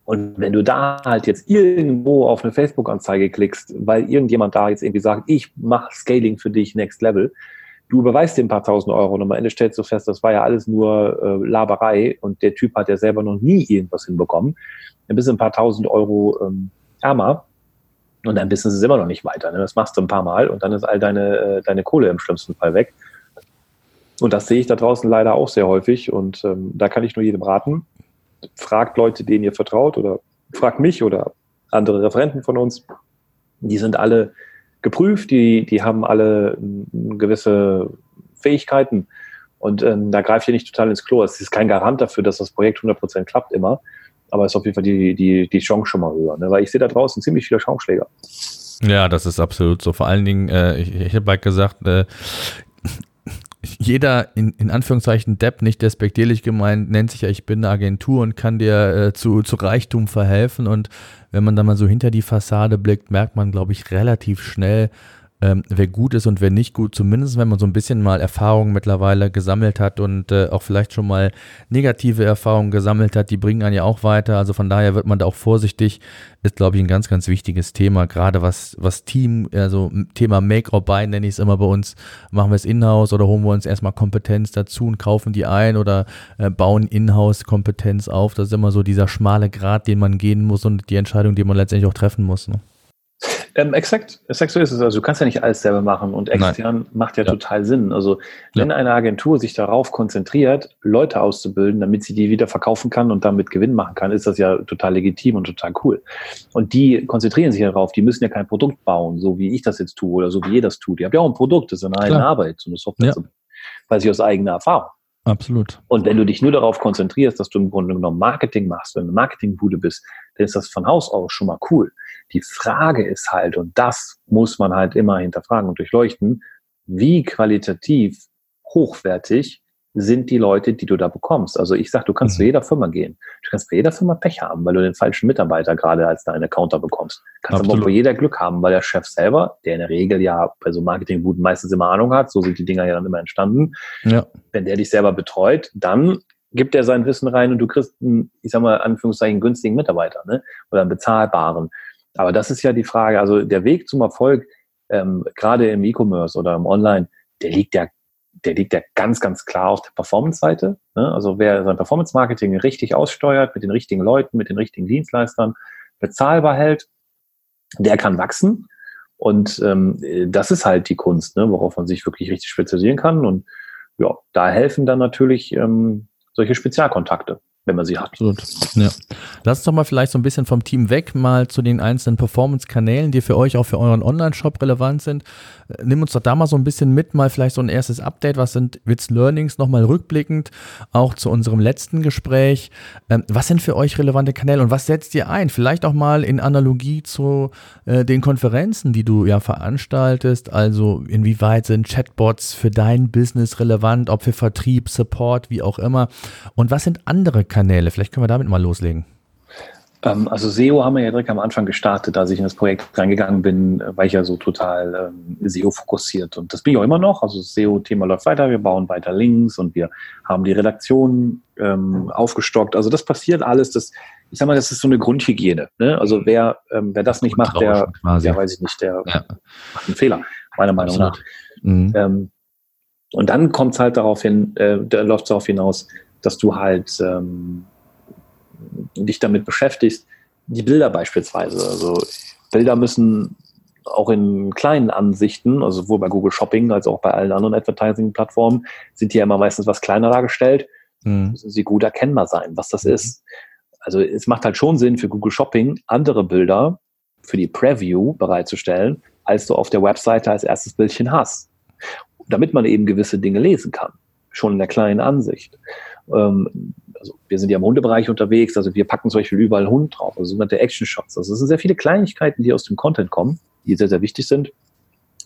Und wenn du da halt jetzt irgendwo auf eine Facebook-Anzeige klickst, weil irgendjemand da jetzt irgendwie sagt, ich mache Scaling für dich Next Level, du überweist dir ein paar tausend Euro und am Ende stellst du fest, das war ja alles nur äh, Laberei und der Typ hat ja selber noch nie irgendwas hinbekommen, dann bist du ein paar tausend Euro ähm, ärmer und dein Business ist immer noch nicht weiter. Ne? Das machst du ein paar Mal und dann ist all deine, äh, deine Kohle im schlimmsten Fall weg. Und das sehe ich da draußen leider auch sehr häufig. Und ähm, da kann ich nur jedem raten. Fragt Leute, denen ihr vertraut oder fragt mich oder andere Referenten von uns. Die sind alle geprüft, die, die haben alle gewisse Fähigkeiten. Und ähm, da greift ihr nicht total ins Klo. Es ist kein Garant dafür, dass das Projekt 100% klappt immer. Aber ist auf jeden Fall die, die, die Chance schon mal höher. Ne? Weil ich sehe da draußen ziemlich viele Schaumschläger. Ja, das ist absolut so. Vor allen Dingen, äh, ich, ich habe halt gesagt, äh, jeder in, in Anführungszeichen Depp, nicht despektierlich gemeint, nennt sich ja, ich bin eine Agentur und kann dir äh, zu, zu Reichtum verhelfen. Und wenn man da mal so hinter die Fassade blickt, merkt man, glaube ich, relativ schnell, ähm, wer gut ist und wer nicht gut, zumindest wenn man so ein bisschen mal Erfahrungen mittlerweile gesammelt hat und äh, auch vielleicht schon mal negative Erfahrungen gesammelt hat, die bringen einen ja auch weiter. Also von daher wird man da auch vorsichtig, ist glaube ich ein ganz, ganz wichtiges Thema, gerade was, was Team, also Thema Make or Buy nenne ich es immer bei uns, machen wir es in-house oder holen wir uns erstmal Kompetenz dazu und kaufen die ein oder äh, bauen in-house Kompetenz auf. Das ist immer so dieser schmale Grad, den man gehen muss und die Entscheidung, die man letztendlich auch treffen muss. Ne? Ähm, exakt, exakt so ist es. Also du kannst ja nicht alles selber machen und extern Nein. macht ja, ja, total Sinn. Also wenn ja. eine Agentur sich darauf konzentriert, Leute auszubilden, damit sie die wieder verkaufen kann und damit Gewinn machen kann, ist das ja total legitim und total cool. Und die konzentrieren sich darauf, die müssen ja kein Produkt bauen, so wie ich das jetzt tue oder so wie ihr das tut. Ihr habt ja auch ein Produkt, das ist eine eigene Arbeit, so eine Software, ja. weil sie aus eigener Erfahrung. Absolut. Und wenn du dich nur darauf konzentrierst, dass du im Grunde genommen Marketing machst, wenn du Marketingbude bist, dann ist das von Haus aus schon mal cool. Die Frage ist halt, und das muss man halt immer hinterfragen und durchleuchten, wie qualitativ hochwertig sind die Leute, die du da bekommst. Also ich sag, du kannst mhm. zu jeder Firma gehen. Du kannst bei jeder Firma Pech haben, weil du den falschen Mitarbeiter gerade als deinen Counter bekommst. Kannst Absolut. aber auch bei jeder Glück haben, weil der Chef selber, der in der Regel ja bei so Marketingbuden meistens immer Ahnung hat, so sind die Dinger ja dann immer entstanden. Ja. Wenn der dich selber betreut, dann gibt er sein Wissen rein und du kriegst einen, ich sag mal, Anführungszeichen günstigen Mitarbeiter, ne? Oder einen bezahlbaren. Aber das ist ja die Frage. Also der Weg zum Erfolg, ähm, gerade im E-Commerce oder im Online, der liegt ja, der liegt ja ganz, ganz klar auf der Performance-Seite. Ne? Also wer sein Performance-Marketing richtig aussteuert, mit den richtigen Leuten, mit den richtigen Dienstleistern, bezahlbar hält, der kann wachsen. Und ähm, das ist halt die Kunst, ne? worauf man sich wirklich richtig spezialisieren kann. Und ja, da helfen dann natürlich ähm, solche Spezialkontakte. Wenn man sie hat. Absolut. Ja. Lass uns doch mal vielleicht so ein bisschen vom Team weg, mal zu den einzelnen Performance-Kanälen, die für euch auch für euren Online-Shop relevant sind. Äh, nimm uns doch da mal so ein bisschen mit, mal vielleicht so ein erstes Update. Was sind Witz Learnings nochmal rückblickend, auch zu unserem letzten Gespräch? Ähm, was sind für euch relevante Kanäle und was setzt ihr ein? Vielleicht auch mal in Analogie zu äh, den Konferenzen, die du ja veranstaltest. Also inwieweit sind Chatbots für dein Business relevant, ob für Vertrieb, Support, wie auch immer? Und was sind andere Kanäle? Kanäle? Vielleicht können wir damit mal loslegen. Ähm, also SEO haben wir ja direkt am Anfang gestartet, als ich in das Projekt reingegangen bin, war ich ja so total ähm, SEO fokussiert und das bin ich auch immer noch. Also das SEO-Thema läuft weiter, wir bauen weiter Links und wir haben die Redaktion ähm, aufgestockt. Also das passiert alles. Das, ich sag mal, das ist so eine Grundhygiene. Ne? Also wer, ähm, wer das nicht macht, der, der weiß ich nicht, der ja. macht einen Fehler, meiner Meinung nach. Mhm. Ähm, und dann kommt es halt darauf hin, äh, da läuft es darauf hinaus, dass du halt ähm, dich damit beschäftigst. Die Bilder beispielsweise. Also Bilder müssen auch in kleinen Ansichten, also sowohl bei Google Shopping als auch bei allen anderen Advertising-Plattformen, sind die ja immer meistens was kleiner dargestellt. Mhm. Müssen sie gut erkennbar sein, was das mhm. ist. Also es macht halt schon Sinn für Google Shopping, andere Bilder für die Preview bereitzustellen, als du auf der Webseite als erstes Bildchen hast. Damit man eben gewisse Dinge lesen kann. Schon in der kleinen Ansicht. Ähm, also wir sind ja im Hundebereich unterwegs, also wir packen zum Beispiel überall Hund drauf, also sogenannte Action Shots. Also es sind sehr viele Kleinigkeiten, die aus dem Content kommen, die sehr, sehr wichtig sind.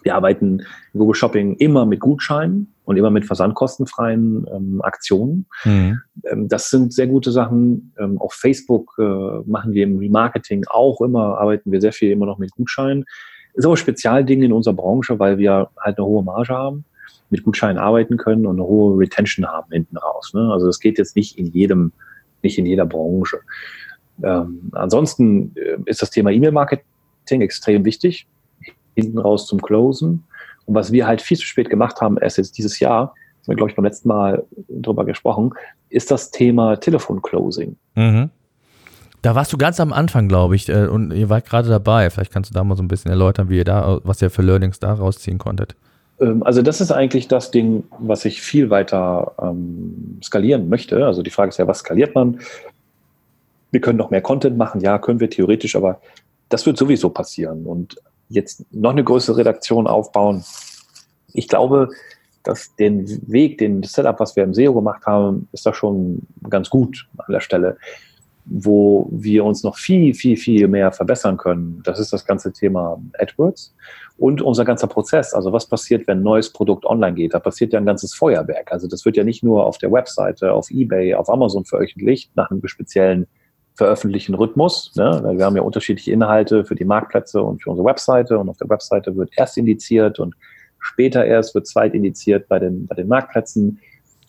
Wir arbeiten in Google Shopping immer mit Gutscheinen und immer mit versandkostenfreien ähm, Aktionen. Mhm. Ähm, das sind sehr gute Sachen. Ähm, auf Facebook äh, machen wir im Remarketing auch immer, arbeiten wir sehr viel immer noch mit Gutscheinen. Ist aber Spezialdinge in unserer Branche, weil wir halt eine hohe Marge haben mit Gutscheinen arbeiten können und eine hohe Retention haben hinten raus. Ne? Also das geht jetzt nicht in jedem, nicht in jeder Branche. Ähm, ansonsten äh, ist das Thema E-Mail-Marketing extrem wichtig, hinten raus zum Closen. Und was wir halt viel zu spät gemacht haben, erst jetzt dieses Jahr, haben wir, glaube ich, beim letzten Mal drüber gesprochen, ist das Thema Telefon-Closing. Mhm. Da warst du ganz am Anfang, glaube ich, äh, und ihr wart gerade dabei. Vielleicht kannst du da mal so ein bisschen erläutern, wie ihr da, was ihr für Learnings da rausziehen konntet. Ähm, also das ist eigentlich das Ding, was ich viel weiter ähm, skalieren möchte. Also die Frage ist ja, was skaliert man? Wir können noch mehr Content machen, ja, können wir theoretisch, aber das wird sowieso passieren. Und jetzt noch eine größere Redaktion aufbauen. Ich glaube, dass den Weg, den Setup, was wir im SEO gemacht haben, ist da schon ganz gut an der Stelle. Wo wir uns noch viel, viel, viel mehr verbessern können, das ist das ganze Thema AdWords und unser ganzer Prozess. Also was passiert, wenn ein neues Produkt online geht? Da passiert ja ein ganzes Feuerwerk. Also das wird ja nicht nur auf der Webseite, auf eBay, auf Amazon veröffentlicht, nach einem speziellen veröffentlichen Rhythmus. Ne? Wir haben ja unterschiedliche Inhalte für die Marktplätze und für unsere Webseite. Und auf der Webseite wird erst indiziert und später erst wird zweit indiziert bei den, bei den Marktplätzen.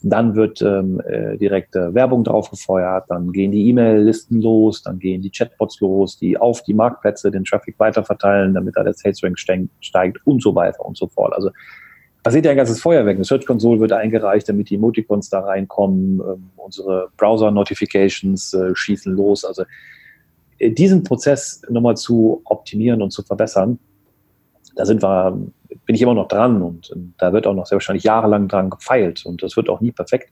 Dann wird ähm, äh, direkt äh, Werbung drauf gefeuert, dann gehen die E-Mail-Listen los, dann gehen die Chatbots los, die auf die Marktplätze den Traffic weiterverteilen, damit da der Sales Rank steigt und so weiter und so fort. Also passiert ja ein ganzes Feuerwerk. Eine Search Console wird eingereicht, damit die Emoticons da reinkommen, ähm, unsere Browser-Notifications äh, schießen los. Also äh, diesen Prozess nochmal zu optimieren und zu verbessern, da sind wir bin ich immer noch dran und, und da wird auch noch sehr wahrscheinlich jahrelang dran gefeilt und das wird auch nie perfekt.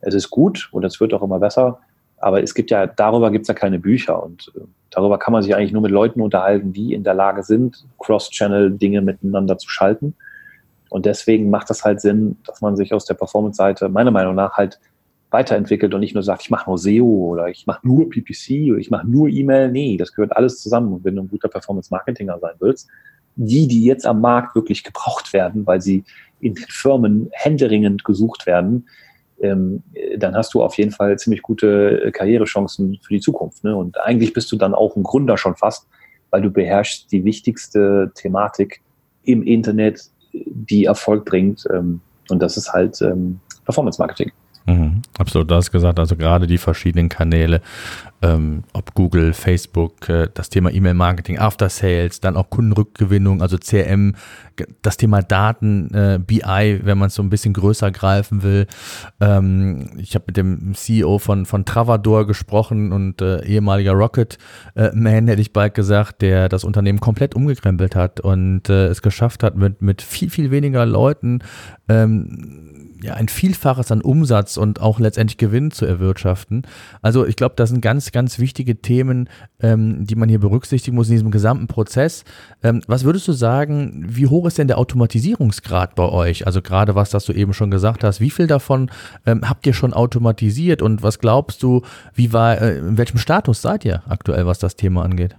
Es ist gut und es wird auch immer besser, aber es gibt ja, darüber gibt es ja keine Bücher und äh, darüber kann man sich eigentlich nur mit Leuten unterhalten, die in der Lage sind, Cross-Channel-Dinge miteinander zu schalten. Und deswegen macht das halt Sinn, dass man sich aus der Performance-Seite meiner Meinung nach halt weiterentwickelt und nicht nur sagt, ich mache nur SEO oder ich mache nur PPC oder ich mache nur E-Mail. Nee, das gehört alles zusammen. Und wenn du ein guter Performance-Marketinger sein willst, die, die jetzt am Markt wirklich gebraucht werden, weil sie in den Firmen händeringend gesucht werden, ähm, dann hast du auf jeden Fall ziemlich gute äh, Karrierechancen für die Zukunft. Ne? Und eigentlich bist du dann auch ein Gründer schon fast, weil du beherrschst die wichtigste Thematik im Internet, die Erfolg bringt. Ähm, und das ist halt ähm, Performance Marketing. Mhm, absolut, du hast gesagt, also gerade die verschiedenen Kanäle ähm, ob Google, Facebook, äh, das Thema E-Mail-Marketing, After Sales, dann auch Kundenrückgewinnung, also CRM, das Thema Daten, äh, BI, wenn man es so ein bisschen größer greifen will. Ähm, ich habe mit dem CEO von, von Travador gesprochen und äh, ehemaliger Rocket-Man, hätte ich bald gesagt, der das Unternehmen komplett umgekrempelt hat und äh, es geschafft hat, mit, mit viel, viel weniger Leuten ähm, ja, ein Vielfaches an Umsatz und auch letztendlich Gewinn zu erwirtschaften. Also ich glaube, das sind ganz, ganz wichtige Themen, ähm, die man hier berücksichtigen muss in diesem gesamten Prozess. Ähm, was würdest du sagen, wie hoch ist denn der Automatisierungsgrad bei euch? Also gerade was, das du eben schon gesagt hast, wie viel davon ähm, habt ihr schon automatisiert und was glaubst du, wie war, äh, in welchem Status seid ihr aktuell, was das Thema angeht?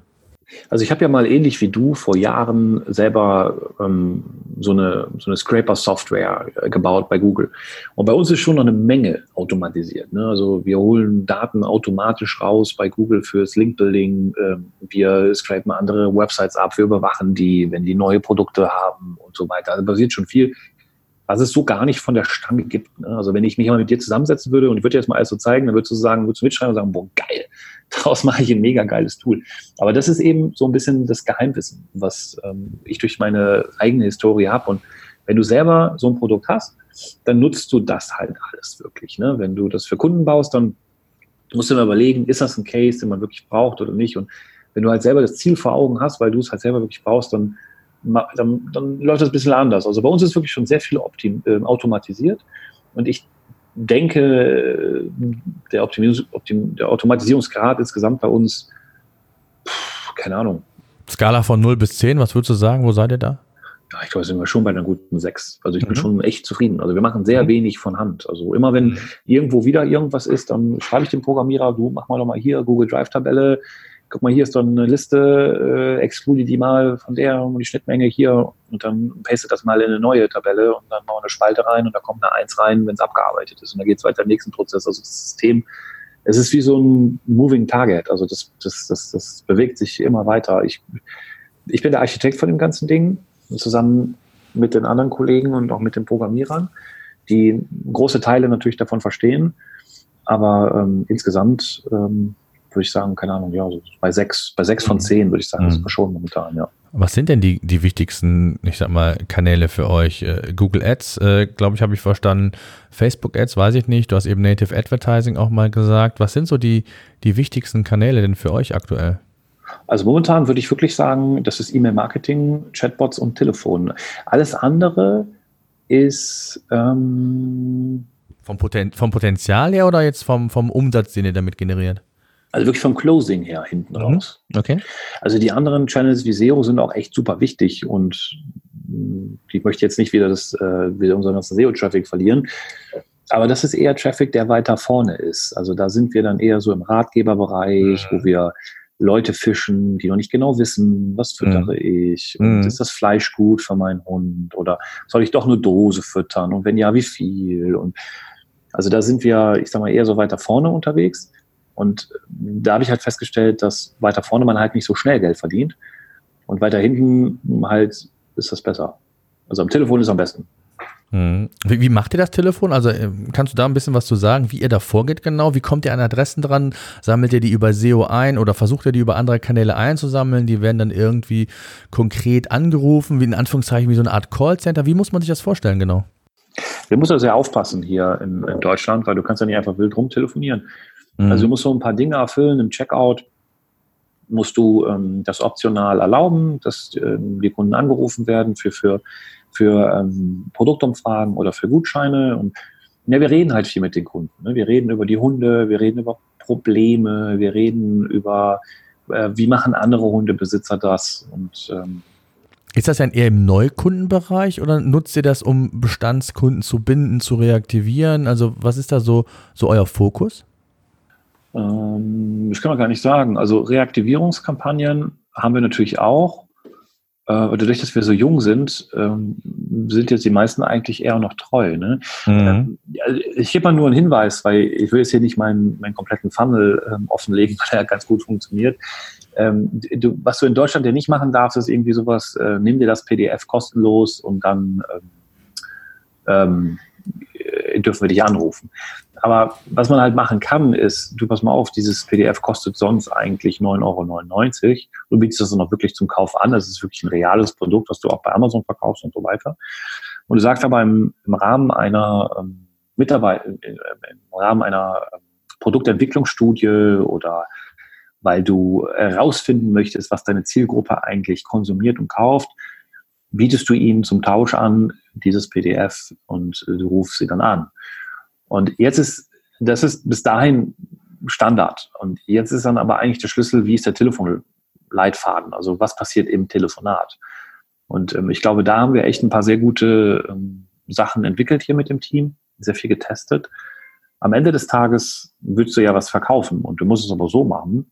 Also ich habe ja mal ähnlich wie du vor Jahren selber ähm, so eine, so eine Scraper-Software äh, gebaut bei Google. Und bei uns ist schon noch eine Menge automatisiert. Ne? Also wir holen Daten automatisch raus bei Google fürs Link-Building. Ähm, wir scrapen andere Websites ab, wir überwachen die, wenn die neue Produkte haben und so weiter. Also basiert schon viel was es so gar nicht von der Stange gibt. Ne? Also wenn ich mich mal mit dir zusammensetzen würde und ich würde dir jetzt mal alles so zeigen, dann würdest du sagen, würdest du mitschreiben und sagen, boah, geil, daraus mache ich ein mega geiles Tool. Aber das ist eben so ein bisschen das Geheimwissen, was ähm, ich durch meine eigene Historie habe. Und wenn du selber so ein Produkt hast, dann nutzt du das halt alles wirklich. Ne? Wenn du das für Kunden baust, dann musst du immer überlegen, ist das ein Case, den man wirklich braucht oder nicht. Und wenn du halt selber das Ziel vor Augen hast, weil du es halt selber wirklich brauchst, dann dann, dann läuft das ein bisschen anders. Also bei uns ist wirklich schon sehr viel optim, äh, automatisiert und ich denke, der, Optimis Optim der Automatisierungsgrad insgesamt bei uns, pff, keine Ahnung. Skala von 0 bis 10, was würdest du sagen, wo seid ihr da? Ja, ich glaube, sind wir schon bei einer guten 6. Also ich mhm. bin schon echt zufrieden. Also wir machen sehr mhm. wenig von Hand. Also immer wenn mhm. irgendwo wieder irgendwas ist, dann schreibe ich dem Programmierer, du mach mal doch mal hier Google Drive Tabelle, guck mal, hier ist doch eine Liste, äh, exclude die mal von der und die Schnittmenge hier und dann paste das mal in eine neue Tabelle und dann machen wir eine Spalte rein und da kommt eine Eins rein, wenn es abgearbeitet ist. Und dann geht es weiter im nächsten Prozess. Also das System, es ist wie so ein Moving Target. Also das, das, das, das bewegt sich immer weiter. Ich, ich bin der Architekt von dem ganzen Ding, zusammen mit den anderen Kollegen und auch mit den Programmierern, die große Teile natürlich davon verstehen. Aber ähm, insgesamt ähm, würde ich sagen, keine Ahnung, ja, so bei sechs, bei sechs von mhm. zehn würde ich sagen, mhm. das ist schon momentan, ja. Was sind denn die, die wichtigsten, ich sag mal, Kanäle für euch? Äh, Google Ads, äh, glaube ich, habe ich verstanden. Facebook Ads, weiß ich nicht. Du hast eben Native Advertising auch mal gesagt. Was sind so die, die wichtigsten Kanäle denn für euch aktuell? Also momentan würde ich wirklich sagen, das ist E-Mail-Marketing, Chatbots und Telefon. Alles andere ist ähm vom, Poten vom Potenzial her oder jetzt vom, vom Umsatz, den ihr damit generiert? Also wirklich vom Closing her hinten mhm. raus. Okay. Also die anderen Channels wie SEO sind auch echt super wichtig und mm, ich möchte jetzt nicht wieder das, äh, wieder unseren ganzen SEO-Traffic verlieren. Aber das ist eher Traffic, der weiter vorne ist. Also da sind wir dann eher so im Ratgeberbereich, mhm. wo wir Leute fischen, die noch nicht genau wissen, was füttere mhm. ich und mhm. ist das Fleisch gut für meinen Hund oder soll ich doch nur Dose füttern und wenn ja, wie viel? Und also da sind wir, ich sag mal, eher so weiter vorne unterwegs. Und da habe ich halt festgestellt, dass weiter vorne man halt nicht so schnell Geld verdient und weiter hinten halt ist das besser. Also am Telefon ist am besten. Hm. Wie, wie, macht ihr das Telefon? Also äh, kannst du da ein bisschen was zu sagen, wie ihr da vorgeht genau? Wie kommt ihr an Adressen dran? Sammelt ihr die über SEO ein oder versucht ihr die über andere Kanäle einzusammeln? Die werden dann irgendwie konkret angerufen, wie in Anführungszeichen wie so eine Art Callcenter. Wie muss man sich das vorstellen genau? Wir müssen sehr aufpassen hier in, in Deutschland, weil du kannst ja nicht einfach wild rumtelefonieren. Mhm. Also du musst so ein paar Dinge erfüllen im Checkout. Musst du ähm, das optional erlauben, dass ähm, die Kunden angerufen werden für, für, für ähm, Produktumfragen oder für Gutscheine. Und ja, wir reden halt viel mit den Kunden. Ne? Wir reden über die Hunde, wir reden über Probleme, wir reden über, äh, wie machen andere Hundebesitzer das. Und ähm, ist das dann eher im Neukundenbereich oder nutzt ihr das, um Bestandskunden zu binden, zu reaktivieren? Also was ist da so, so euer Fokus? Ähm, das kann man gar nicht sagen. Also Reaktivierungskampagnen haben wir natürlich auch. Äh, dadurch, dass wir so jung sind, ähm, sind jetzt die meisten eigentlich eher noch treu. Ne? Mhm. Ähm, ich gebe mal nur einen Hinweis, weil ich will jetzt hier nicht meinen, meinen kompletten Funnel ähm, offenlegen, weil er ganz gut funktioniert. Ähm, du, was du in Deutschland ja nicht machen darfst, ist irgendwie sowas, äh, nimm dir das PDF kostenlos und dann ähm, ähm äh, dürfen wir dich anrufen. Aber was man halt machen kann, ist, du pass mal auf, dieses PDF kostet sonst eigentlich 9,99 Euro. Du bietest das noch wirklich zum Kauf an. Das ist wirklich ein reales Produkt, was du auch bei Amazon verkaufst und so weiter. Und du sagst aber im, im Rahmen einer ähm, Mitarbeit, im Rahmen einer ähm, Produktentwicklungsstudie oder weil du herausfinden möchtest, was deine Zielgruppe eigentlich konsumiert und kauft, bietest du ihnen zum Tausch an dieses PDF und du rufst sie dann an. Und jetzt ist, das ist bis dahin Standard. Und jetzt ist dann aber eigentlich der Schlüssel, wie ist der Telefonleitfaden? Also was passiert im Telefonat? Und ähm, ich glaube, da haben wir echt ein paar sehr gute ähm, Sachen entwickelt hier mit dem Team, sehr viel getestet. Am Ende des Tages willst du ja was verkaufen und du musst es aber so machen,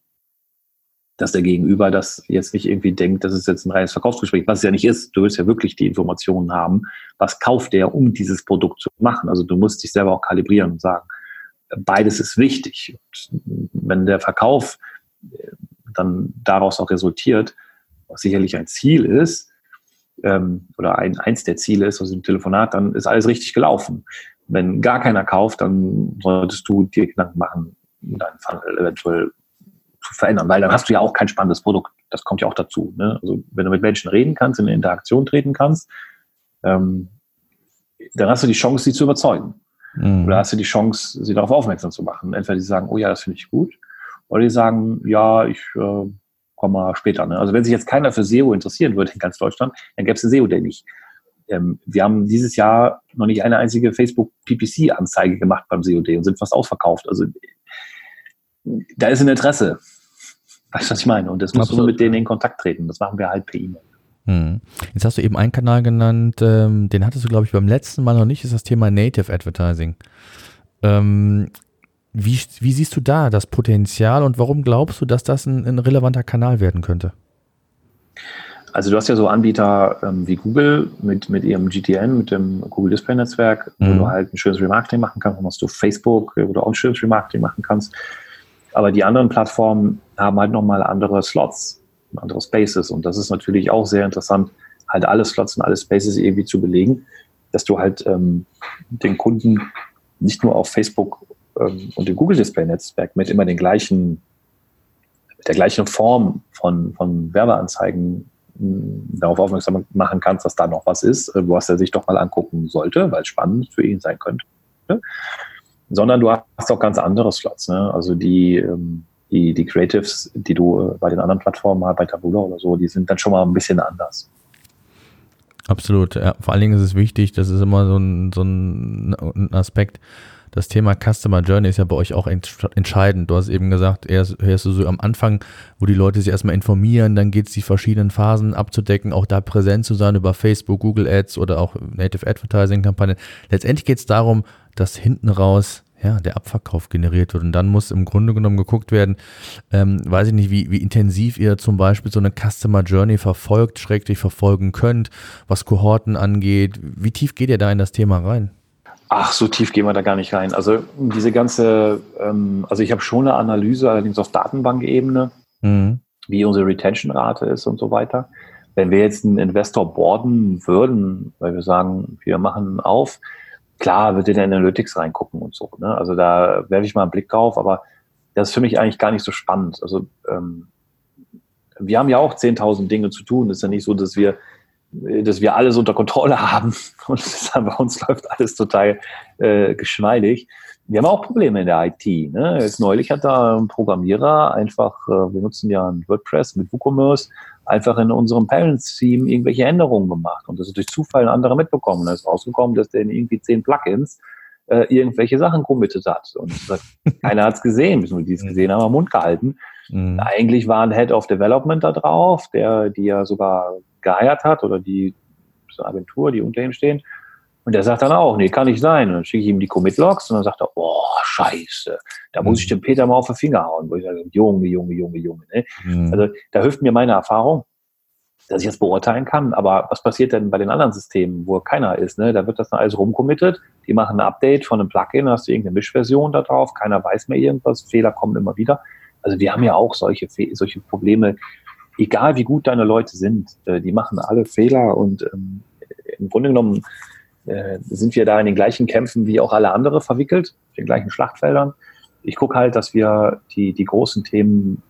dass der Gegenüber das jetzt nicht irgendwie denkt, das ist jetzt ein reines Verkaufsgespräch, was es ja nicht ist. Du willst ja wirklich die Informationen haben, was kauft der, um dieses Produkt zu machen. Also du musst dich selber auch kalibrieren und sagen, beides ist wichtig. Und wenn der Verkauf äh, dann daraus auch resultiert, was sicherlich ein Ziel ist, ähm, oder ein, eins der Ziele ist aus dem Telefonat, dann ist alles richtig gelaufen. Wenn gar keiner kauft, dann solltest du dir Gedanken machen, deinen Fall eventuell zu verändern, weil dann hast du ja auch kein spannendes Produkt. Das kommt ja auch dazu. Ne? Also wenn du mit Menschen reden kannst, in eine Interaktion treten kannst, ähm, dann hast du die Chance, sie zu überzeugen. Mhm. Oder hast du die Chance, sie darauf aufmerksam zu machen. Entweder sie sagen, oh ja, das finde ich gut, oder die sagen, ja, ich äh, komme mal später. Ne? Also wenn sich jetzt keiner für SEO interessieren würde in ganz Deutschland, dann gäbe es eine SEO Day nicht. Ähm, wir haben dieses Jahr noch nicht eine einzige Facebook PPC-Anzeige gemacht beim SEO Day und sind fast ausverkauft. Also da ist ein Interesse. Weißt du, was ich meine? Und das musst Absolut. du mit denen in Kontakt treten. Das machen wir halt per E-Mail. Hm. Jetzt hast du eben einen Kanal genannt, ähm, den hattest du, glaube ich, beim letzten Mal noch nicht, ist das Thema Native Advertising. Ähm, wie, wie siehst du da das Potenzial und warum glaubst du, dass das ein, ein relevanter Kanal werden könnte? Also du hast ja so Anbieter ähm, wie Google mit, mit ihrem GTN, mit dem Google Display Netzwerk, mhm. wo du halt ein schönes Remarketing machen kannst. Dann hast du Facebook, wo du auch ein schönes Remarketing machen kannst. Aber die anderen Plattformen haben halt nochmal andere Slots, andere Spaces. Und das ist natürlich auch sehr interessant, halt alle Slots und alle Spaces irgendwie zu belegen, dass du halt ähm, den Kunden nicht nur auf Facebook ähm, und dem Google Display Netzwerk mit immer den gleichen, mit der gleichen Form von, von Werbeanzeigen hm, darauf aufmerksam machen kannst, dass da noch was ist, äh, was er sich doch mal angucken sollte, weil es spannend für ihn sein könnte sondern du hast auch ganz andere Slots. Ne? Also die, ähm, die, die Creatives, die du äh, bei den anderen Plattformen hast, bei Taboola oder so, die sind dann schon mal ein bisschen anders. Absolut. Ja. Vor allen Dingen ist es wichtig, das ist immer so ein, so ein Aspekt, das Thema Customer Journey ist ja bei euch auch entscheidend. Du hast eben gesagt, erst, erst so am Anfang, wo die Leute sich erstmal informieren, dann geht es die verschiedenen Phasen abzudecken, auch da präsent zu sein über Facebook, Google Ads oder auch Native Advertising Kampagnen. Letztendlich geht es darum, dass hinten raus ja, der Abverkauf generiert wird. Und dann muss im Grunde genommen geguckt werden, ähm, weiß ich nicht, wie, wie intensiv ihr zum Beispiel so eine Customer Journey verfolgt, schräglich verfolgen könnt, was Kohorten angeht. Wie tief geht ihr da in das Thema rein? Ach, so tief gehen wir da gar nicht rein. Also diese ganze, ähm, also ich habe schon eine Analyse, allerdings auf Datenbankebene, mhm. wie unsere Retention-Rate ist und so weiter. Wenn wir jetzt einen Investor boarden würden, weil wir sagen, wir machen auf, klar wird in Analytics reingucken und so. Ne? Also da werfe ich mal einen Blick drauf, aber das ist für mich eigentlich gar nicht so spannend. Also ähm, wir haben ja auch 10.000 Dinge zu tun. Es ist ja nicht so, dass wir, dass wir alles unter Kontrolle haben und bei uns läuft alles total äh, geschmeidig. Wir haben auch Probleme in der IT. Ne? Jetzt neulich hat da ein Programmierer einfach, äh, wir nutzen ja ein WordPress mit WooCommerce, einfach in unserem Parents-Team irgendwelche Änderungen gemacht und das ist durch Zufall ein anderer mitbekommen. Da ist rausgekommen, dass der in irgendwie zehn Plugins äh, irgendwelche Sachen committed hat. Und keiner hat es gesehen, bis die es gesehen haben, am Mund gehalten. Mhm. Eigentlich war ein Head of Development da drauf, der die ja sogar geheiert hat oder die so eine Agentur, die unter ihm stehen. Und der sagt dann auch, nee, kann nicht sein. Und dann schicke ich ihm die Commit-Logs und dann sagt er, oh, scheiße, da muss ich mhm. dem Peter mal auf den Finger hauen. Wo ich sage, Junge, Junge, Junge, Junge. Ne? Mhm. Also da hilft mir meine Erfahrung, dass ich das beurteilen kann. Aber was passiert denn bei den anderen Systemen, wo keiner ist? Ne? Da wird das dann alles rumcommitted. Die machen ein Update von einem Plugin, hast du irgendeine Mischversion da drauf, keiner weiß mehr irgendwas, Fehler kommen immer wieder. Also wir haben ja auch solche, solche Probleme, egal wie gut deine Leute sind, äh, die machen alle Fehler und ähm, im Grunde genommen äh, sind wir da in den gleichen Kämpfen wie auch alle andere verwickelt, den gleichen Schlachtfeldern. Ich gucke halt, dass wir die, die großen Themen,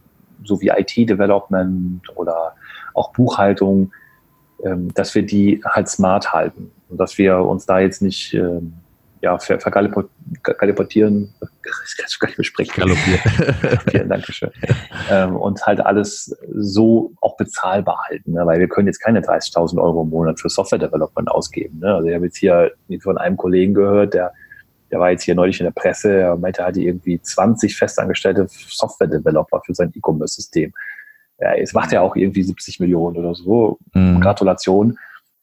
so wie IT-Development oder auch Buchhaltung, ähm, dass wir die halt smart halten und dass wir uns da jetzt nicht ähm, ja, ver vergaloppieren, ich kann es gar nicht besprechen. Galoppieren. Vielen Dank schön. Ähm, und halt alles so auch bezahlbar halten, ne? weil wir können jetzt keine 30.000 Euro im Monat für Software-Development ausgeben. Ne? Also ich habe jetzt hier von einem Kollegen gehört, der der war jetzt hier neulich in der Presse, er meinte, er hatte irgendwie 20 festangestellte Software-Developer für sein E-Commerce-System. Ja, jetzt macht er auch irgendwie 70 Millionen oder so. Mhm. Gratulation.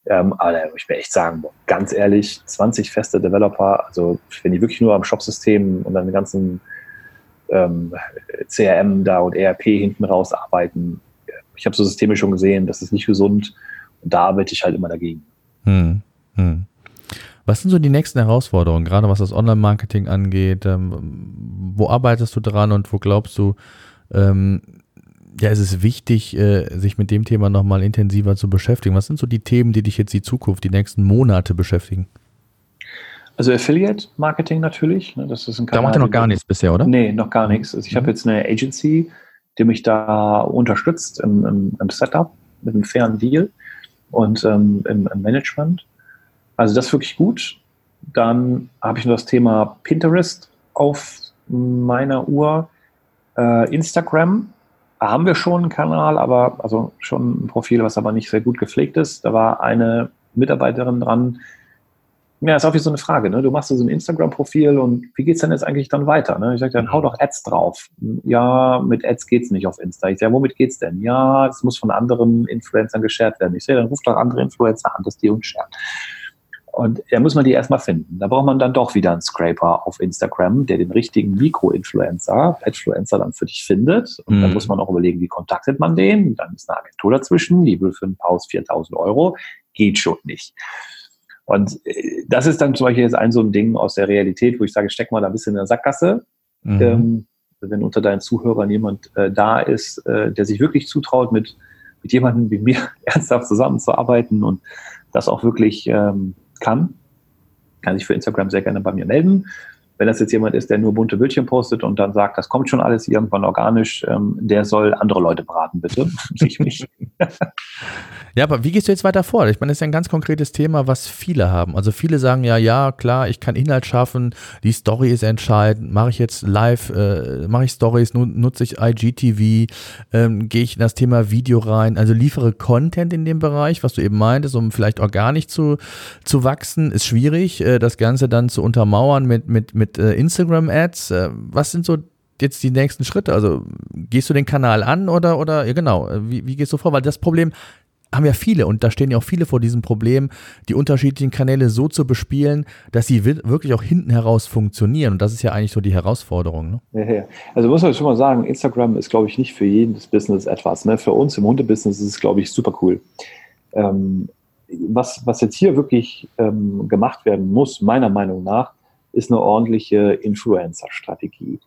Ähm, aber da muss ich mir echt sagen, ganz ehrlich, 20 feste Developer, also wenn die wirklich nur am Shopsystem und an den ganzen ähm, CRM da und ERP hinten raus arbeiten, ich habe so Systeme schon gesehen, das ist nicht gesund und da arbeite ich halt immer dagegen. Hm, hm. Was sind so die nächsten Herausforderungen, gerade was das Online-Marketing angeht? Ähm, wo arbeitest du dran und wo glaubst du, ähm, ja, es ist wichtig, äh, sich mit dem Thema nochmal intensiver zu beschäftigen. Was sind so die Themen, die dich jetzt die Zukunft, die nächsten Monate beschäftigen? Also Affiliate Marketing natürlich. Ne, das ist ein Kanal, da macht ihr noch gar nichts bisher, oder? Nee, noch gar nichts. Also ich mhm. habe jetzt eine Agency, die mich da unterstützt im, im, im Setup mit einem fairen Deal und ähm, im, im, Management. Also das ist wirklich gut. Dann habe ich noch das Thema Pinterest auf meiner Uhr. Äh, Instagram haben wir schon einen Kanal, aber also schon ein Profil, was aber nicht sehr gut gepflegt ist. Da war eine Mitarbeiterin dran. Ja, ist auch wie so eine Frage. Ne? Du machst so ein Instagram-Profil und wie geht es denn jetzt eigentlich dann weiter? Ne? Ich sage dann, hau doch Ads drauf. Ja, mit Ads geht es nicht auf Insta. Ich sage, womit geht's denn? Ja, es muss von anderen Influencern geshared werden. Ich sehe, dann ruft doch andere Influencer an, dass die uns sharen. Und da muss man die erstmal finden. Da braucht man dann doch wieder einen Scraper auf Instagram, der den richtigen Mikroinfluencer, Petfluencer dann für dich findet. Und mhm. dann muss man auch überlegen, wie kontaktet man den. Dann ist eine Agentur dazwischen, die will für einen Paus 4000 Euro. Geht schon nicht. Und äh, das ist dann zum Beispiel jetzt ein so ein Ding aus der Realität, wo ich sage, steck mal da ein bisschen in der Sackgasse. Mhm. Ähm, wenn unter deinen Zuhörern jemand äh, da ist, äh, der sich wirklich zutraut, mit, mit jemandem wie mir ernsthaft zusammenzuarbeiten und das auch wirklich ähm, kann, kann sich für Instagram sehr gerne bei mir melden. Wenn das jetzt jemand ist, der nur bunte Bildchen postet und dann sagt, das kommt schon alles irgendwann organisch, ähm, der soll andere Leute beraten, bitte. Nicht mich. Ja, aber wie gehst du jetzt weiter vor? Ich meine, das ist ja ein ganz konkretes Thema, was viele haben. Also viele sagen ja, ja, klar, ich kann Inhalt schaffen, die Story ist entscheidend. Mache ich jetzt live, äh, mache ich Stories, nutze ich IGTV, ähm, gehe ich in das Thema Video rein, also liefere Content in dem Bereich, was du eben meintest, um vielleicht organisch zu, zu wachsen, ist schwierig. Äh, das Ganze dann zu untermauern mit, mit, mit äh, Instagram-Ads. Äh, was sind so jetzt die nächsten Schritte? Also gehst du den Kanal an oder, oder ja genau, äh, wie, wie gehst du vor? Weil das Problem haben ja viele und da stehen ja auch viele vor diesem Problem, die unterschiedlichen Kanäle so zu bespielen, dass sie wirklich auch hinten heraus funktionieren. Und das ist ja eigentlich so die Herausforderung. Ne? Ja, ja. Also muss man schon mal sagen, Instagram ist, glaube ich, nicht für jedes Business etwas. Ne? Für uns im Hundebusiness ist es, glaube ich, super cool. Ähm, was, was jetzt hier wirklich ähm, gemacht werden muss, meiner Meinung nach, ist eine ordentliche Influencer-Strategie.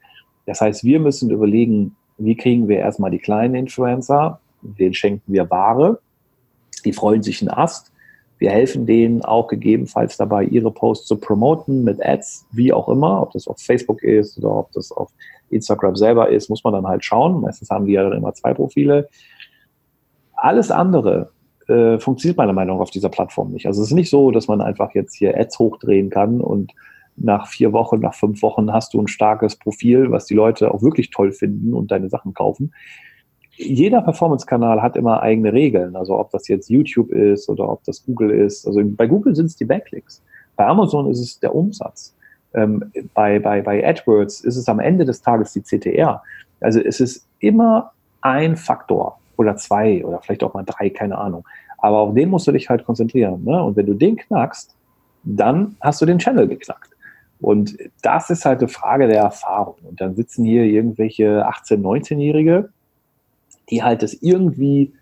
Das heißt, wir müssen überlegen, wie kriegen wir erstmal die kleinen Influencer, denen schenken wir Ware, die freuen sich einen Ast. Wir helfen denen auch gegebenenfalls dabei, ihre Posts zu promoten mit Ads, wie auch immer, ob das auf Facebook ist oder ob das auf Instagram selber ist, muss man dann halt schauen. Meistens haben die ja dann immer zwei Profile. Alles andere äh, funktioniert meiner Meinung nach auf dieser Plattform nicht. Also es ist nicht so, dass man einfach jetzt hier Ads hochdrehen kann und nach vier Wochen, nach fünf Wochen hast du ein starkes Profil, was die Leute auch wirklich toll finden und deine Sachen kaufen jeder Performance-Kanal hat immer eigene Regeln. Also ob das jetzt YouTube ist oder ob das Google ist. Also bei Google sind es die Backlinks. Bei Amazon ist es der Umsatz. Ähm, bei, bei, bei AdWords ist es am Ende des Tages die CTR. Also es ist immer ein Faktor oder zwei oder vielleicht auch mal drei, keine Ahnung. Aber auf den musst du dich halt konzentrieren. Ne? Und wenn du den knackst, dann hast du den Channel geknackt. Und das ist halt eine Frage der Erfahrung. Und dann sitzen hier irgendwelche 18-, 19-Jährige, die halt es irgendwie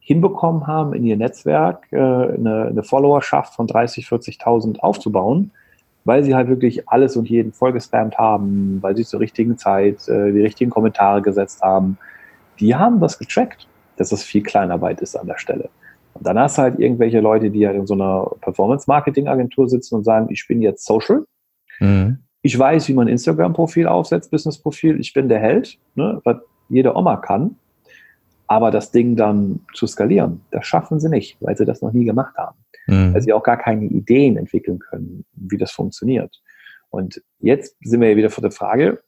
hinbekommen haben, in ihr Netzwerk äh, eine, eine Followerschaft von 30, 40.000 aufzubauen, weil sie halt wirklich alles und jeden vollgespammt haben, weil sie zur richtigen Zeit äh, die richtigen Kommentare gesetzt haben. Die haben das getrackt, dass es viel Kleinarbeit ist an der Stelle. dann hast du halt irgendwelche Leute, die ja in so einer Performance-Marketing-Agentur sitzen und sagen, ich bin jetzt Social. Mhm. Ich weiß, wie man Instagram-Profil aufsetzt, Business-Profil. Ich bin der Held, ne, was jede Oma kann. Aber das Ding dann zu skalieren, das schaffen sie nicht, weil sie das noch nie gemacht haben. Mhm. Weil sie auch gar keine Ideen entwickeln können, wie das funktioniert. Und jetzt sind wir ja wieder vor der Frage,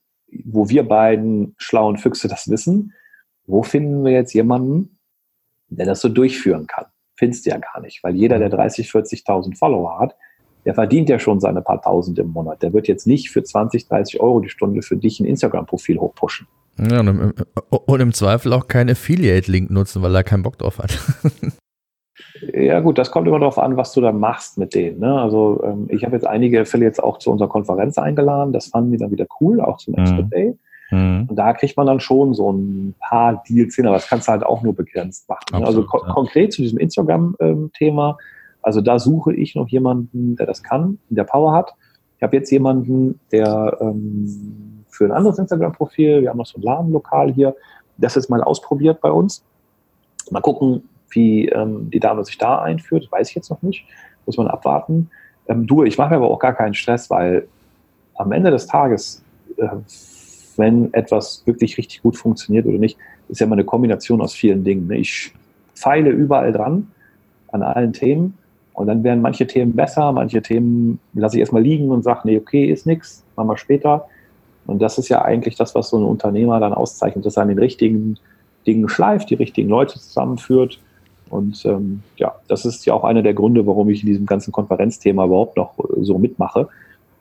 wo wir beiden schlauen Füchse das wissen, wo finden wir jetzt jemanden, der das so durchführen kann? Findest du ja gar nicht, weil jeder, der 30, 40.000 Follower hat, der verdient ja schon seine paar Tausend im Monat. Der wird jetzt nicht für 20, 30 Euro die Stunde für dich ein Instagram-Profil hochpushen. Ja, und im, und im Zweifel auch keinen Affiliate-Link nutzen, weil er keinen Bock drauf hat. Ja gut, das kommt immer darauf an, was du dann machst mit denen. Ne? Also ähm, ich habe jetzt einige Affiliates auch zu unserer Konferenz eingeladen. Das fanden die dann wieder cool, auch zum Expert mhm. Day. Mhm. Und da kriegt man dann schon so ein paar Deals hin, aber das kannst du halt auch nur begrenzt machen. Ne? Also Absolut, also ko ja. konkret zu diesem Instagram-Thema, ähm, also da suche ich noch jemanden, der das kann, der Power hat. Ich habe jetzt jemanden, der ähm, für ein anderes Instagram-Profil, wir haben noch so ein Ladenlokal hier, das jetzt mal ausprobiert bei uns. Mal gucken, wie ähm, die Dame sich da einführt, weiß ich jetzt noch nicht. Muss man abwarten. Ähm, du, ich mache mir aber auch gar keinen Stress, weil am Ende des Tages, äh, wenn etwas wirklich richtig gut funktioniert oder nicht, ist ja immer eine Kombination aus vielen Dingen. Ne? Ich feile überall dran, an allen Themen. Und dann werden manche Themen besser, manche Themen lasse ich erstmal liegen und sage, nee, okay, ist nichts, machen wir später. Und das ist ja eigentlich das, was so ein Unternehmer dann auszeichnet, dass er an den richtigen Dingen schleift, die richtigen Leute zusammenführt und ähm, ja, das ist ja auch einer der Gründe, warum ich in diesem ganzen Konferenzthema überhaupt noch äh, so mitmache.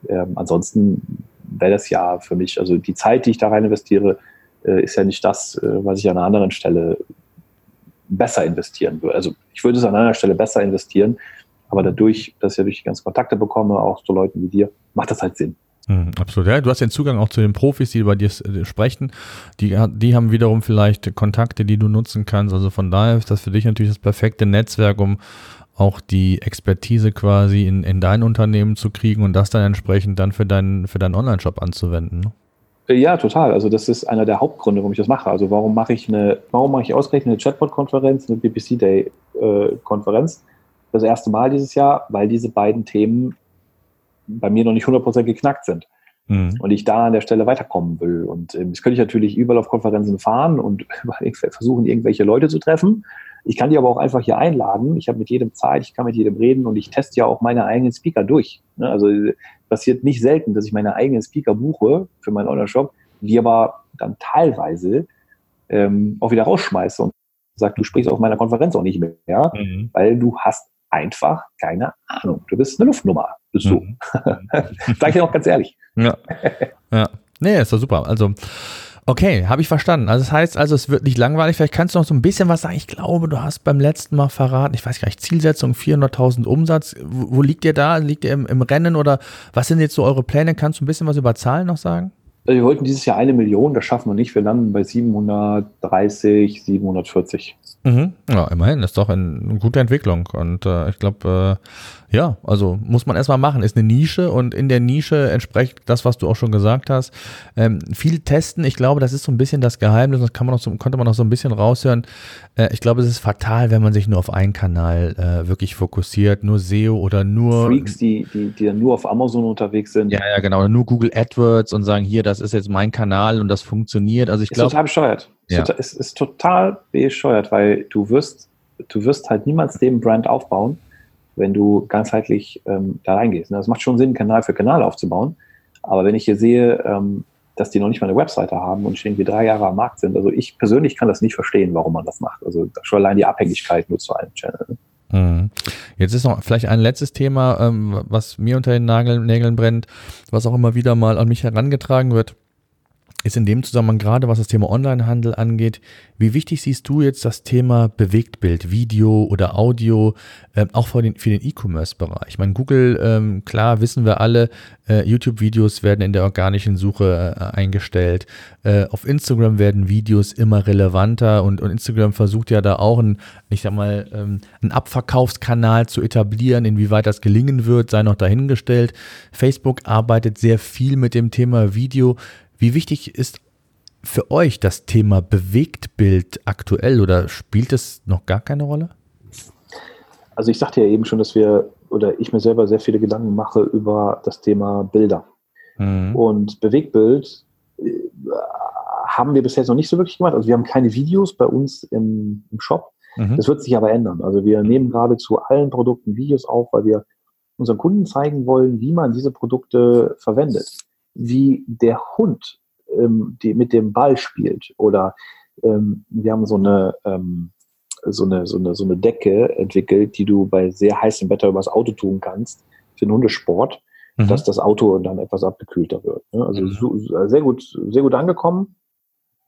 Ähm, ansonsten wäre das ja für mich, also die Zeit, die ich da rein investiere, äh, ist ja nicht das, äh, was ich an einer anderen Stelle besser investieren würde. Also ich würde es an einer Stelle besser investieren, aber dadurch, dass ich ja durch die ganzen Kontakte bekomme, auch zu Leuten wie dir, macht das halt Sinn. Mhm, absolut. Ja, du hast den Zugang auch zu den Profis, die bei dir äh, sprechen. Die, die haben wiederum vielleicht Kontakte, die du nutzen kannst. Also von daher ist das für dich natürlich das perfekte Netzwerk, um auch die Expertise quasi in, in dein Unternehmen zu kriegen und das dann entsprechend dann für deinen, für deinen Online-Shop anzuwenden. Ne? Äh, ja, total. Also das ist einer der Hauptgründe, warum ich das mache. Also warum mache ich eine, warum mache ich ausgerechnet eine Chatbot-Konferenz, eine BBC Day-Konferenz? Äh, das erste Mal dieses Jahr, weil diese beiden Themen bei mir noch nicht 100% geknackt sind. Mhm. Und ich da an der Stelle weiterkommen will. Und ähm, jetzt könnte ich natürlich überall auf Konferenzen fahren und versuchen, irgendwelche Leute zu treffen. Ich kann die aber auch einfach hier einladen. Ich habe mit jedem Zeit, ich kann mit jedem reden und ich teste ja auch meine eigenen Speaker durch. Ne? Also passiert nicht selten, dass ich meine eigenen Speaker buche für meinen Online-Shop, die aber dann teilweise ähm, auch wieder rausschmeiße und sage, du sprichst auf meiner Konferenz auch nicht mehr, mhm. weil du hast einfach keine Ahnung. Du bist eine Luftnummer. Bist du. Mhm. Sag ich dir auch ganz ehrlich. Ja. ja. Nee, ist doch super. Also, okay, habe ich verstanden. Also, das heißt also, es wird nicht langweilig. Vielleicht kannst du noch so ein bisschen was sagen. Ich glaube, du hast beim letzten Mal verraten, ich weiß gar nicht, Zielsetzung 400.000 Umsatz. Wo, wo, liegt ihr da? Liegt ihr im, im Rennen oder was sind jetzt so eure Pläne? Kannst du ein bisschen was über Zahlen noch sagen? Also, wir wollten dieses Jahr eine Million, das schaffen wir nicht. Wir landen bei 730, 740. Mhm. Ja, immerhin, ist doch eine gute Entwicklung. Und äh, ich glaube, äh, ja, also muss man erstmal machen. Ist eine Nische und in der Nische entspricht das, was du auch schon gesagt hast. Ähm, viel testen, ich glaube, das ist so ein bisschen das Geheimnis, das kann man noch so, konnte man noch so ein bisschen raushören. Äh, ich glaube, es ist fatal, wenn man sich nur auf einen Kanal äh, wirklich fokussiert, nur SEO oder nur. Freaks, die, die, die dann nur auf Amazon unterwegs sind. Ja, ja, genau. Oder nur Google AdWords und sagen, hier, das ist jetzt mein Kanal und das funktioniert. Also ich glaube. Ist total bescheuert. Ja. Es ist total bescheuert, weil du wirst, du wirst halt niemals den Brand aufbauen wenn du ganzheitlich ähm, da reingehst. Ne? Das macht schon Sinn, Kanal für Kanal aufzubauen. Aber wenn ich hier sehe, ähm, dass die noch nicht mal eine Webseite haben und schon irgendwie drei Jahre am Markt sind, also ich persönlich kann das nicht verstehen, warum man das macht. Also schon allein die Abhängigkeit nur zu einem Channel. Ne? Mhm. Jetzt ist noch vielleicht ein letztes Thema, ähm, was mir unter den Nägeln brennt, was auch immer wieder mal an mich herangetragen wird ist in dem Zusammenhang gerade, was das Thema Onlinehandel angeht, wie wichtig siehst du jetzt das Thema Bewegtbild, Video oder Audio, äh, auch für den, E-Commerce-Bereich? Ich meine, Google, ähm, klar, wissen wir alle, äh, YouTube-Videos werden in der organischen Suche äh, eingestellt. Äh, auf Instagram werden Videos immer relevanter und, und Instagram versucht ja da auch ein, ich sag mal, ähm, einen Abverkaufskanal zu etablieren. Inwieweit das gelingen wird, sei noch dahingestellt. Facebook arbeitet sehr viel mit dem Thema Video. Wie wichtig ist für euch das Thema Bewegtbild aktuell oder spielt es noch gar keine Rolle? Also ich sagte ja eben schon, dass wir oder ich mir selber sehr viele Gedanken mache über das Thema Bilder. Mhm. Und Bewegbild äh, haben wir bis jetzt noch nicht so wirklich gemacht. Also wir haben keine Videos bei uns im, im Shop. Mhm. Das wird sich aber ändern. Also wir nehmen gerade zu allen Produkten Videos auf, weil wir unseren Kunden zeigen wollen, wie man diese Produkte verwendet. Wie der Hund ähm, die mit dem Ball spielt. Oder ähm, wir haben so eine, ähm, so, eine, so, eine, so eine Decke entwickelt, die du bei sehr heißem Wetter übers Auto tun kannst, für den Hundesport, mhm. dass das Auto dann etwas abgekühlter wird. Ne? Also mhm. sehr gut, sehr gut angekommen.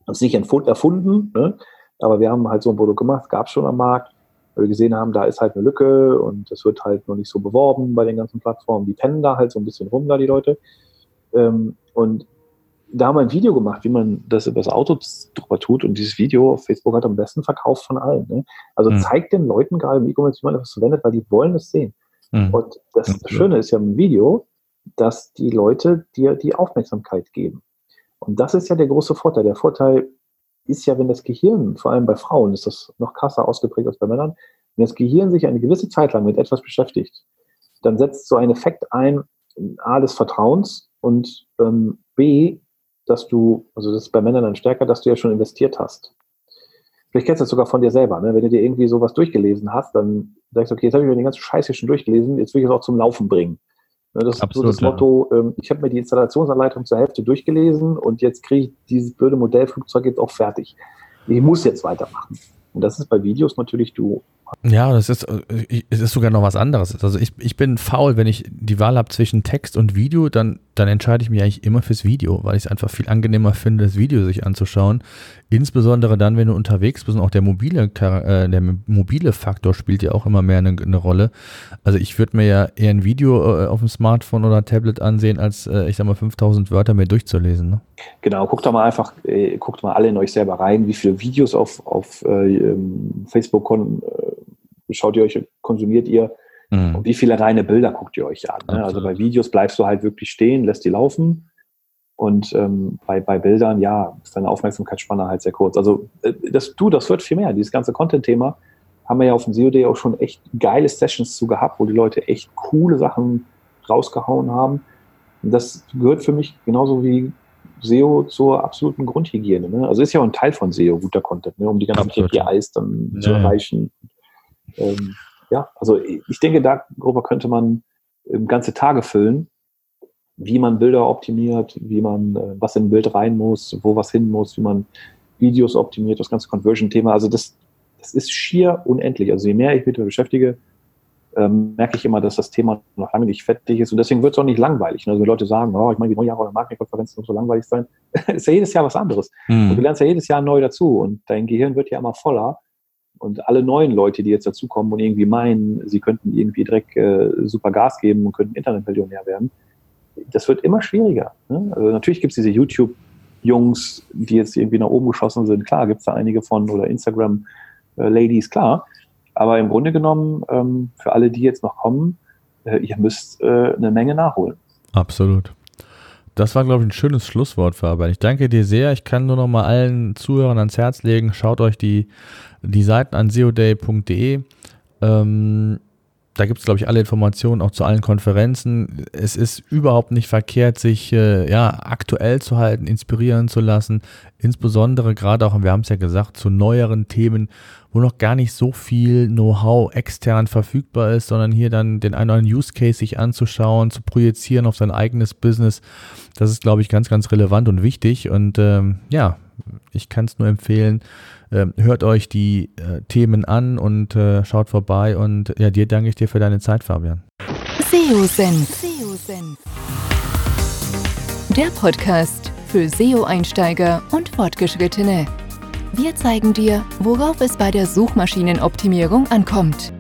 Das ist nicht erfunden, ne? aber wir haben halt so ein Produkt gemacht, gab es schon am Markt, weil wir gesehen haben, da ist halt eine Lücke und es wird halt noch nicht so beworben bei den ganzen Plattformen. Die pennen da halt so ein bisschen rum, da die Leute. Ähm, und da haben wir ein Video gemacht, wie man das über das Auto drüber tut und dieses Video auf Facebook hat am besten verkauft von allen. Ne? Also mhm. zeigt den Leuten gerade im E-Commerce, wie man das verwendet, weil die wollen es sehen. Mhm. Und das okay. Schöne ist ja im Video, dass die Leute dir die Aufmerksamkeit geben. Und das ist ja der große Vorteil. Der Vorteil ist ja, wenn das Gehirn, vor allem bei Frauen, ist das noch krasser ausgeprägt als bei Männern, wenn das Gehirn sich eine gewisse Zeit lang mit etwas beschäftigt, dann setzt so ein Effekt ein, A, des Vertrauens und ähm, B, dass du, also das ist bei Männern dann stärker, dass du ja schon investiert hast. Vielleicht kennst du das sogar von dir selber, ne? wenn du dir irgendwie sowas durchgelesen hast, dann sagst du, okay, jetzt habe ich mir den ganzen Scheiß hier schon durchgelesen, jetzt will ich es auch zum Laufen bringen. Ne, das Absolut, ist so das Motto, ähm, ich habe mir die Installationsanleitung zur Hälfte durchgelesen und jetzt kriege ich dieses blöde Modellflugzeug jetzt auch fertig. Ich muss jetzt weitermachen. Und das ist bei Videos natürlich, du ja, das ist, äh, es ist sogar noch was anderes. Also ich, ich bin faul, wenn ich die Wahl habe zwischen Text und Video, dann, dann entscheide ich mich eigentlich immer fürs Video, weil ich es einfach viel angenehmer finde, das Video sich anzuschauen. Insbesondere dann, wenn du unterwegs bist und auch der mobile, äh, der mobile Faktor spielt ja auch immer mehr eine, eine Rolle. Also ich würde mir ja eher ein Video äh, auf dem Smartphone oder Tablet ansehen, als ich sag mal 5000 Wörter mir durchzulesen. Ne? Genau, guckt doch mal einfach, guckt mal alle in euch selber rein, wie viele Videos auf, auf äh, ähm, Facebook kon schaut ihr euch, konsumiert ihr mhm. und wie viele reine Bilder guckt ihr euch an. Ne? Also bei Videos bleibst du halt wirklich stehen, lässt die laufen. Und ähm, bei, bei Bildern, ja, ist deine Aufmerksamkeitsspanne halt sehr kurz. Also äh, das, du, das wird viel mehr. Dieses ganze Content-Thema haben wir ja auf dem SEO Day auch schon echt geile Sessions zu gehabt, wo die Leute echt coole Sachen rausgehauen haben. Und das gehört für mich genauso wie SEO zur absoluten Grundhygiene. Ne? Also ist ja auch ein Teil von SEO, guter Content, ne? um die ganzen KPIs dann ja. zu erreichen ähm, ja, also ich denke, darüber könnte man ähm, ganze Tage füllen, wie man Bilder optimiert, wie man äh, was in ein Bild rein muss, wo was hin muss, wie man Videos optimiert, das ganze Conversion-Thema. Also das, das ist schier unendlich. Also je mehr ich mich damit beschäftige, ähm, merke ich immer, dass das Thema noch lange nicht fertig ist. Und deswegen wird es auch nicht langweilig. Ne? Also wenn Leute sagen, oh, ich meine, die Neujahre oder Marketingkonferenzen muss so langweilig sein, ist ja jedes Jahr was anderes. Mhm. Und du lernst ja jedes Jahr neu dazu. Und dein Gehirn wird ja immer voller. Und alle neuen Leute, die jetzt dazukommen und irgendwie meinen, sie könnten irgendwie direkt äh, super Gas geben und könnten Internetmillionär werden, das wird immer schwieriger. Ne? Also natürlich gibt es diese YouTube-Jungs, die jetzt irgendwie nach oben geschossen sind. Klar, gibt es da einige von oder Instagram-Ladies, klar. Aber im Grunde genommen, ähm, für alle, die jetzt noch kommen, äh, ihr müsst äh, eine Menge nachholen. Absolut. Das war, glaube ich, ein schönes Schlusswort, Fabian. Ich danke dir sehr. Ich kann nur noch mal allen Zuhörern ans Herz legen. Schaut euch die, die Seiten an seoday.de. Ähm, da gibt es, glaube ich, alle Informationen auch zu allen Konferenzen. Es ist überhaupt nicht verkehrt, sich äh, ja, aktuell zu halten, inspirieren zu lassen. Insbesondere gerade auch, wir haben es ja gesagt, zu neueren Themen, wo noch gar nicht so viel Know-how extern verfügbar ist, sondern hier dann den einen oder anderen Use Case sich anzuschauen, zu projizieren auf sein eigenes Business. Das ist, glaube ich, ganz, ganz relevant und wichtig. Und ähm, ja, ich kann es nur empfehlen. Ähm, hört euch die äh, Themen an und äh, schaut vorbei. Und ja, dir danke ich dir für deine Zeit, Fabian. SEO-Senf. Der Podcast für SEO-Einsteiger und Fortgeschrittene. Wir zeigen dir, worauf es bei der Suchmaschinenoptimierung ankommt.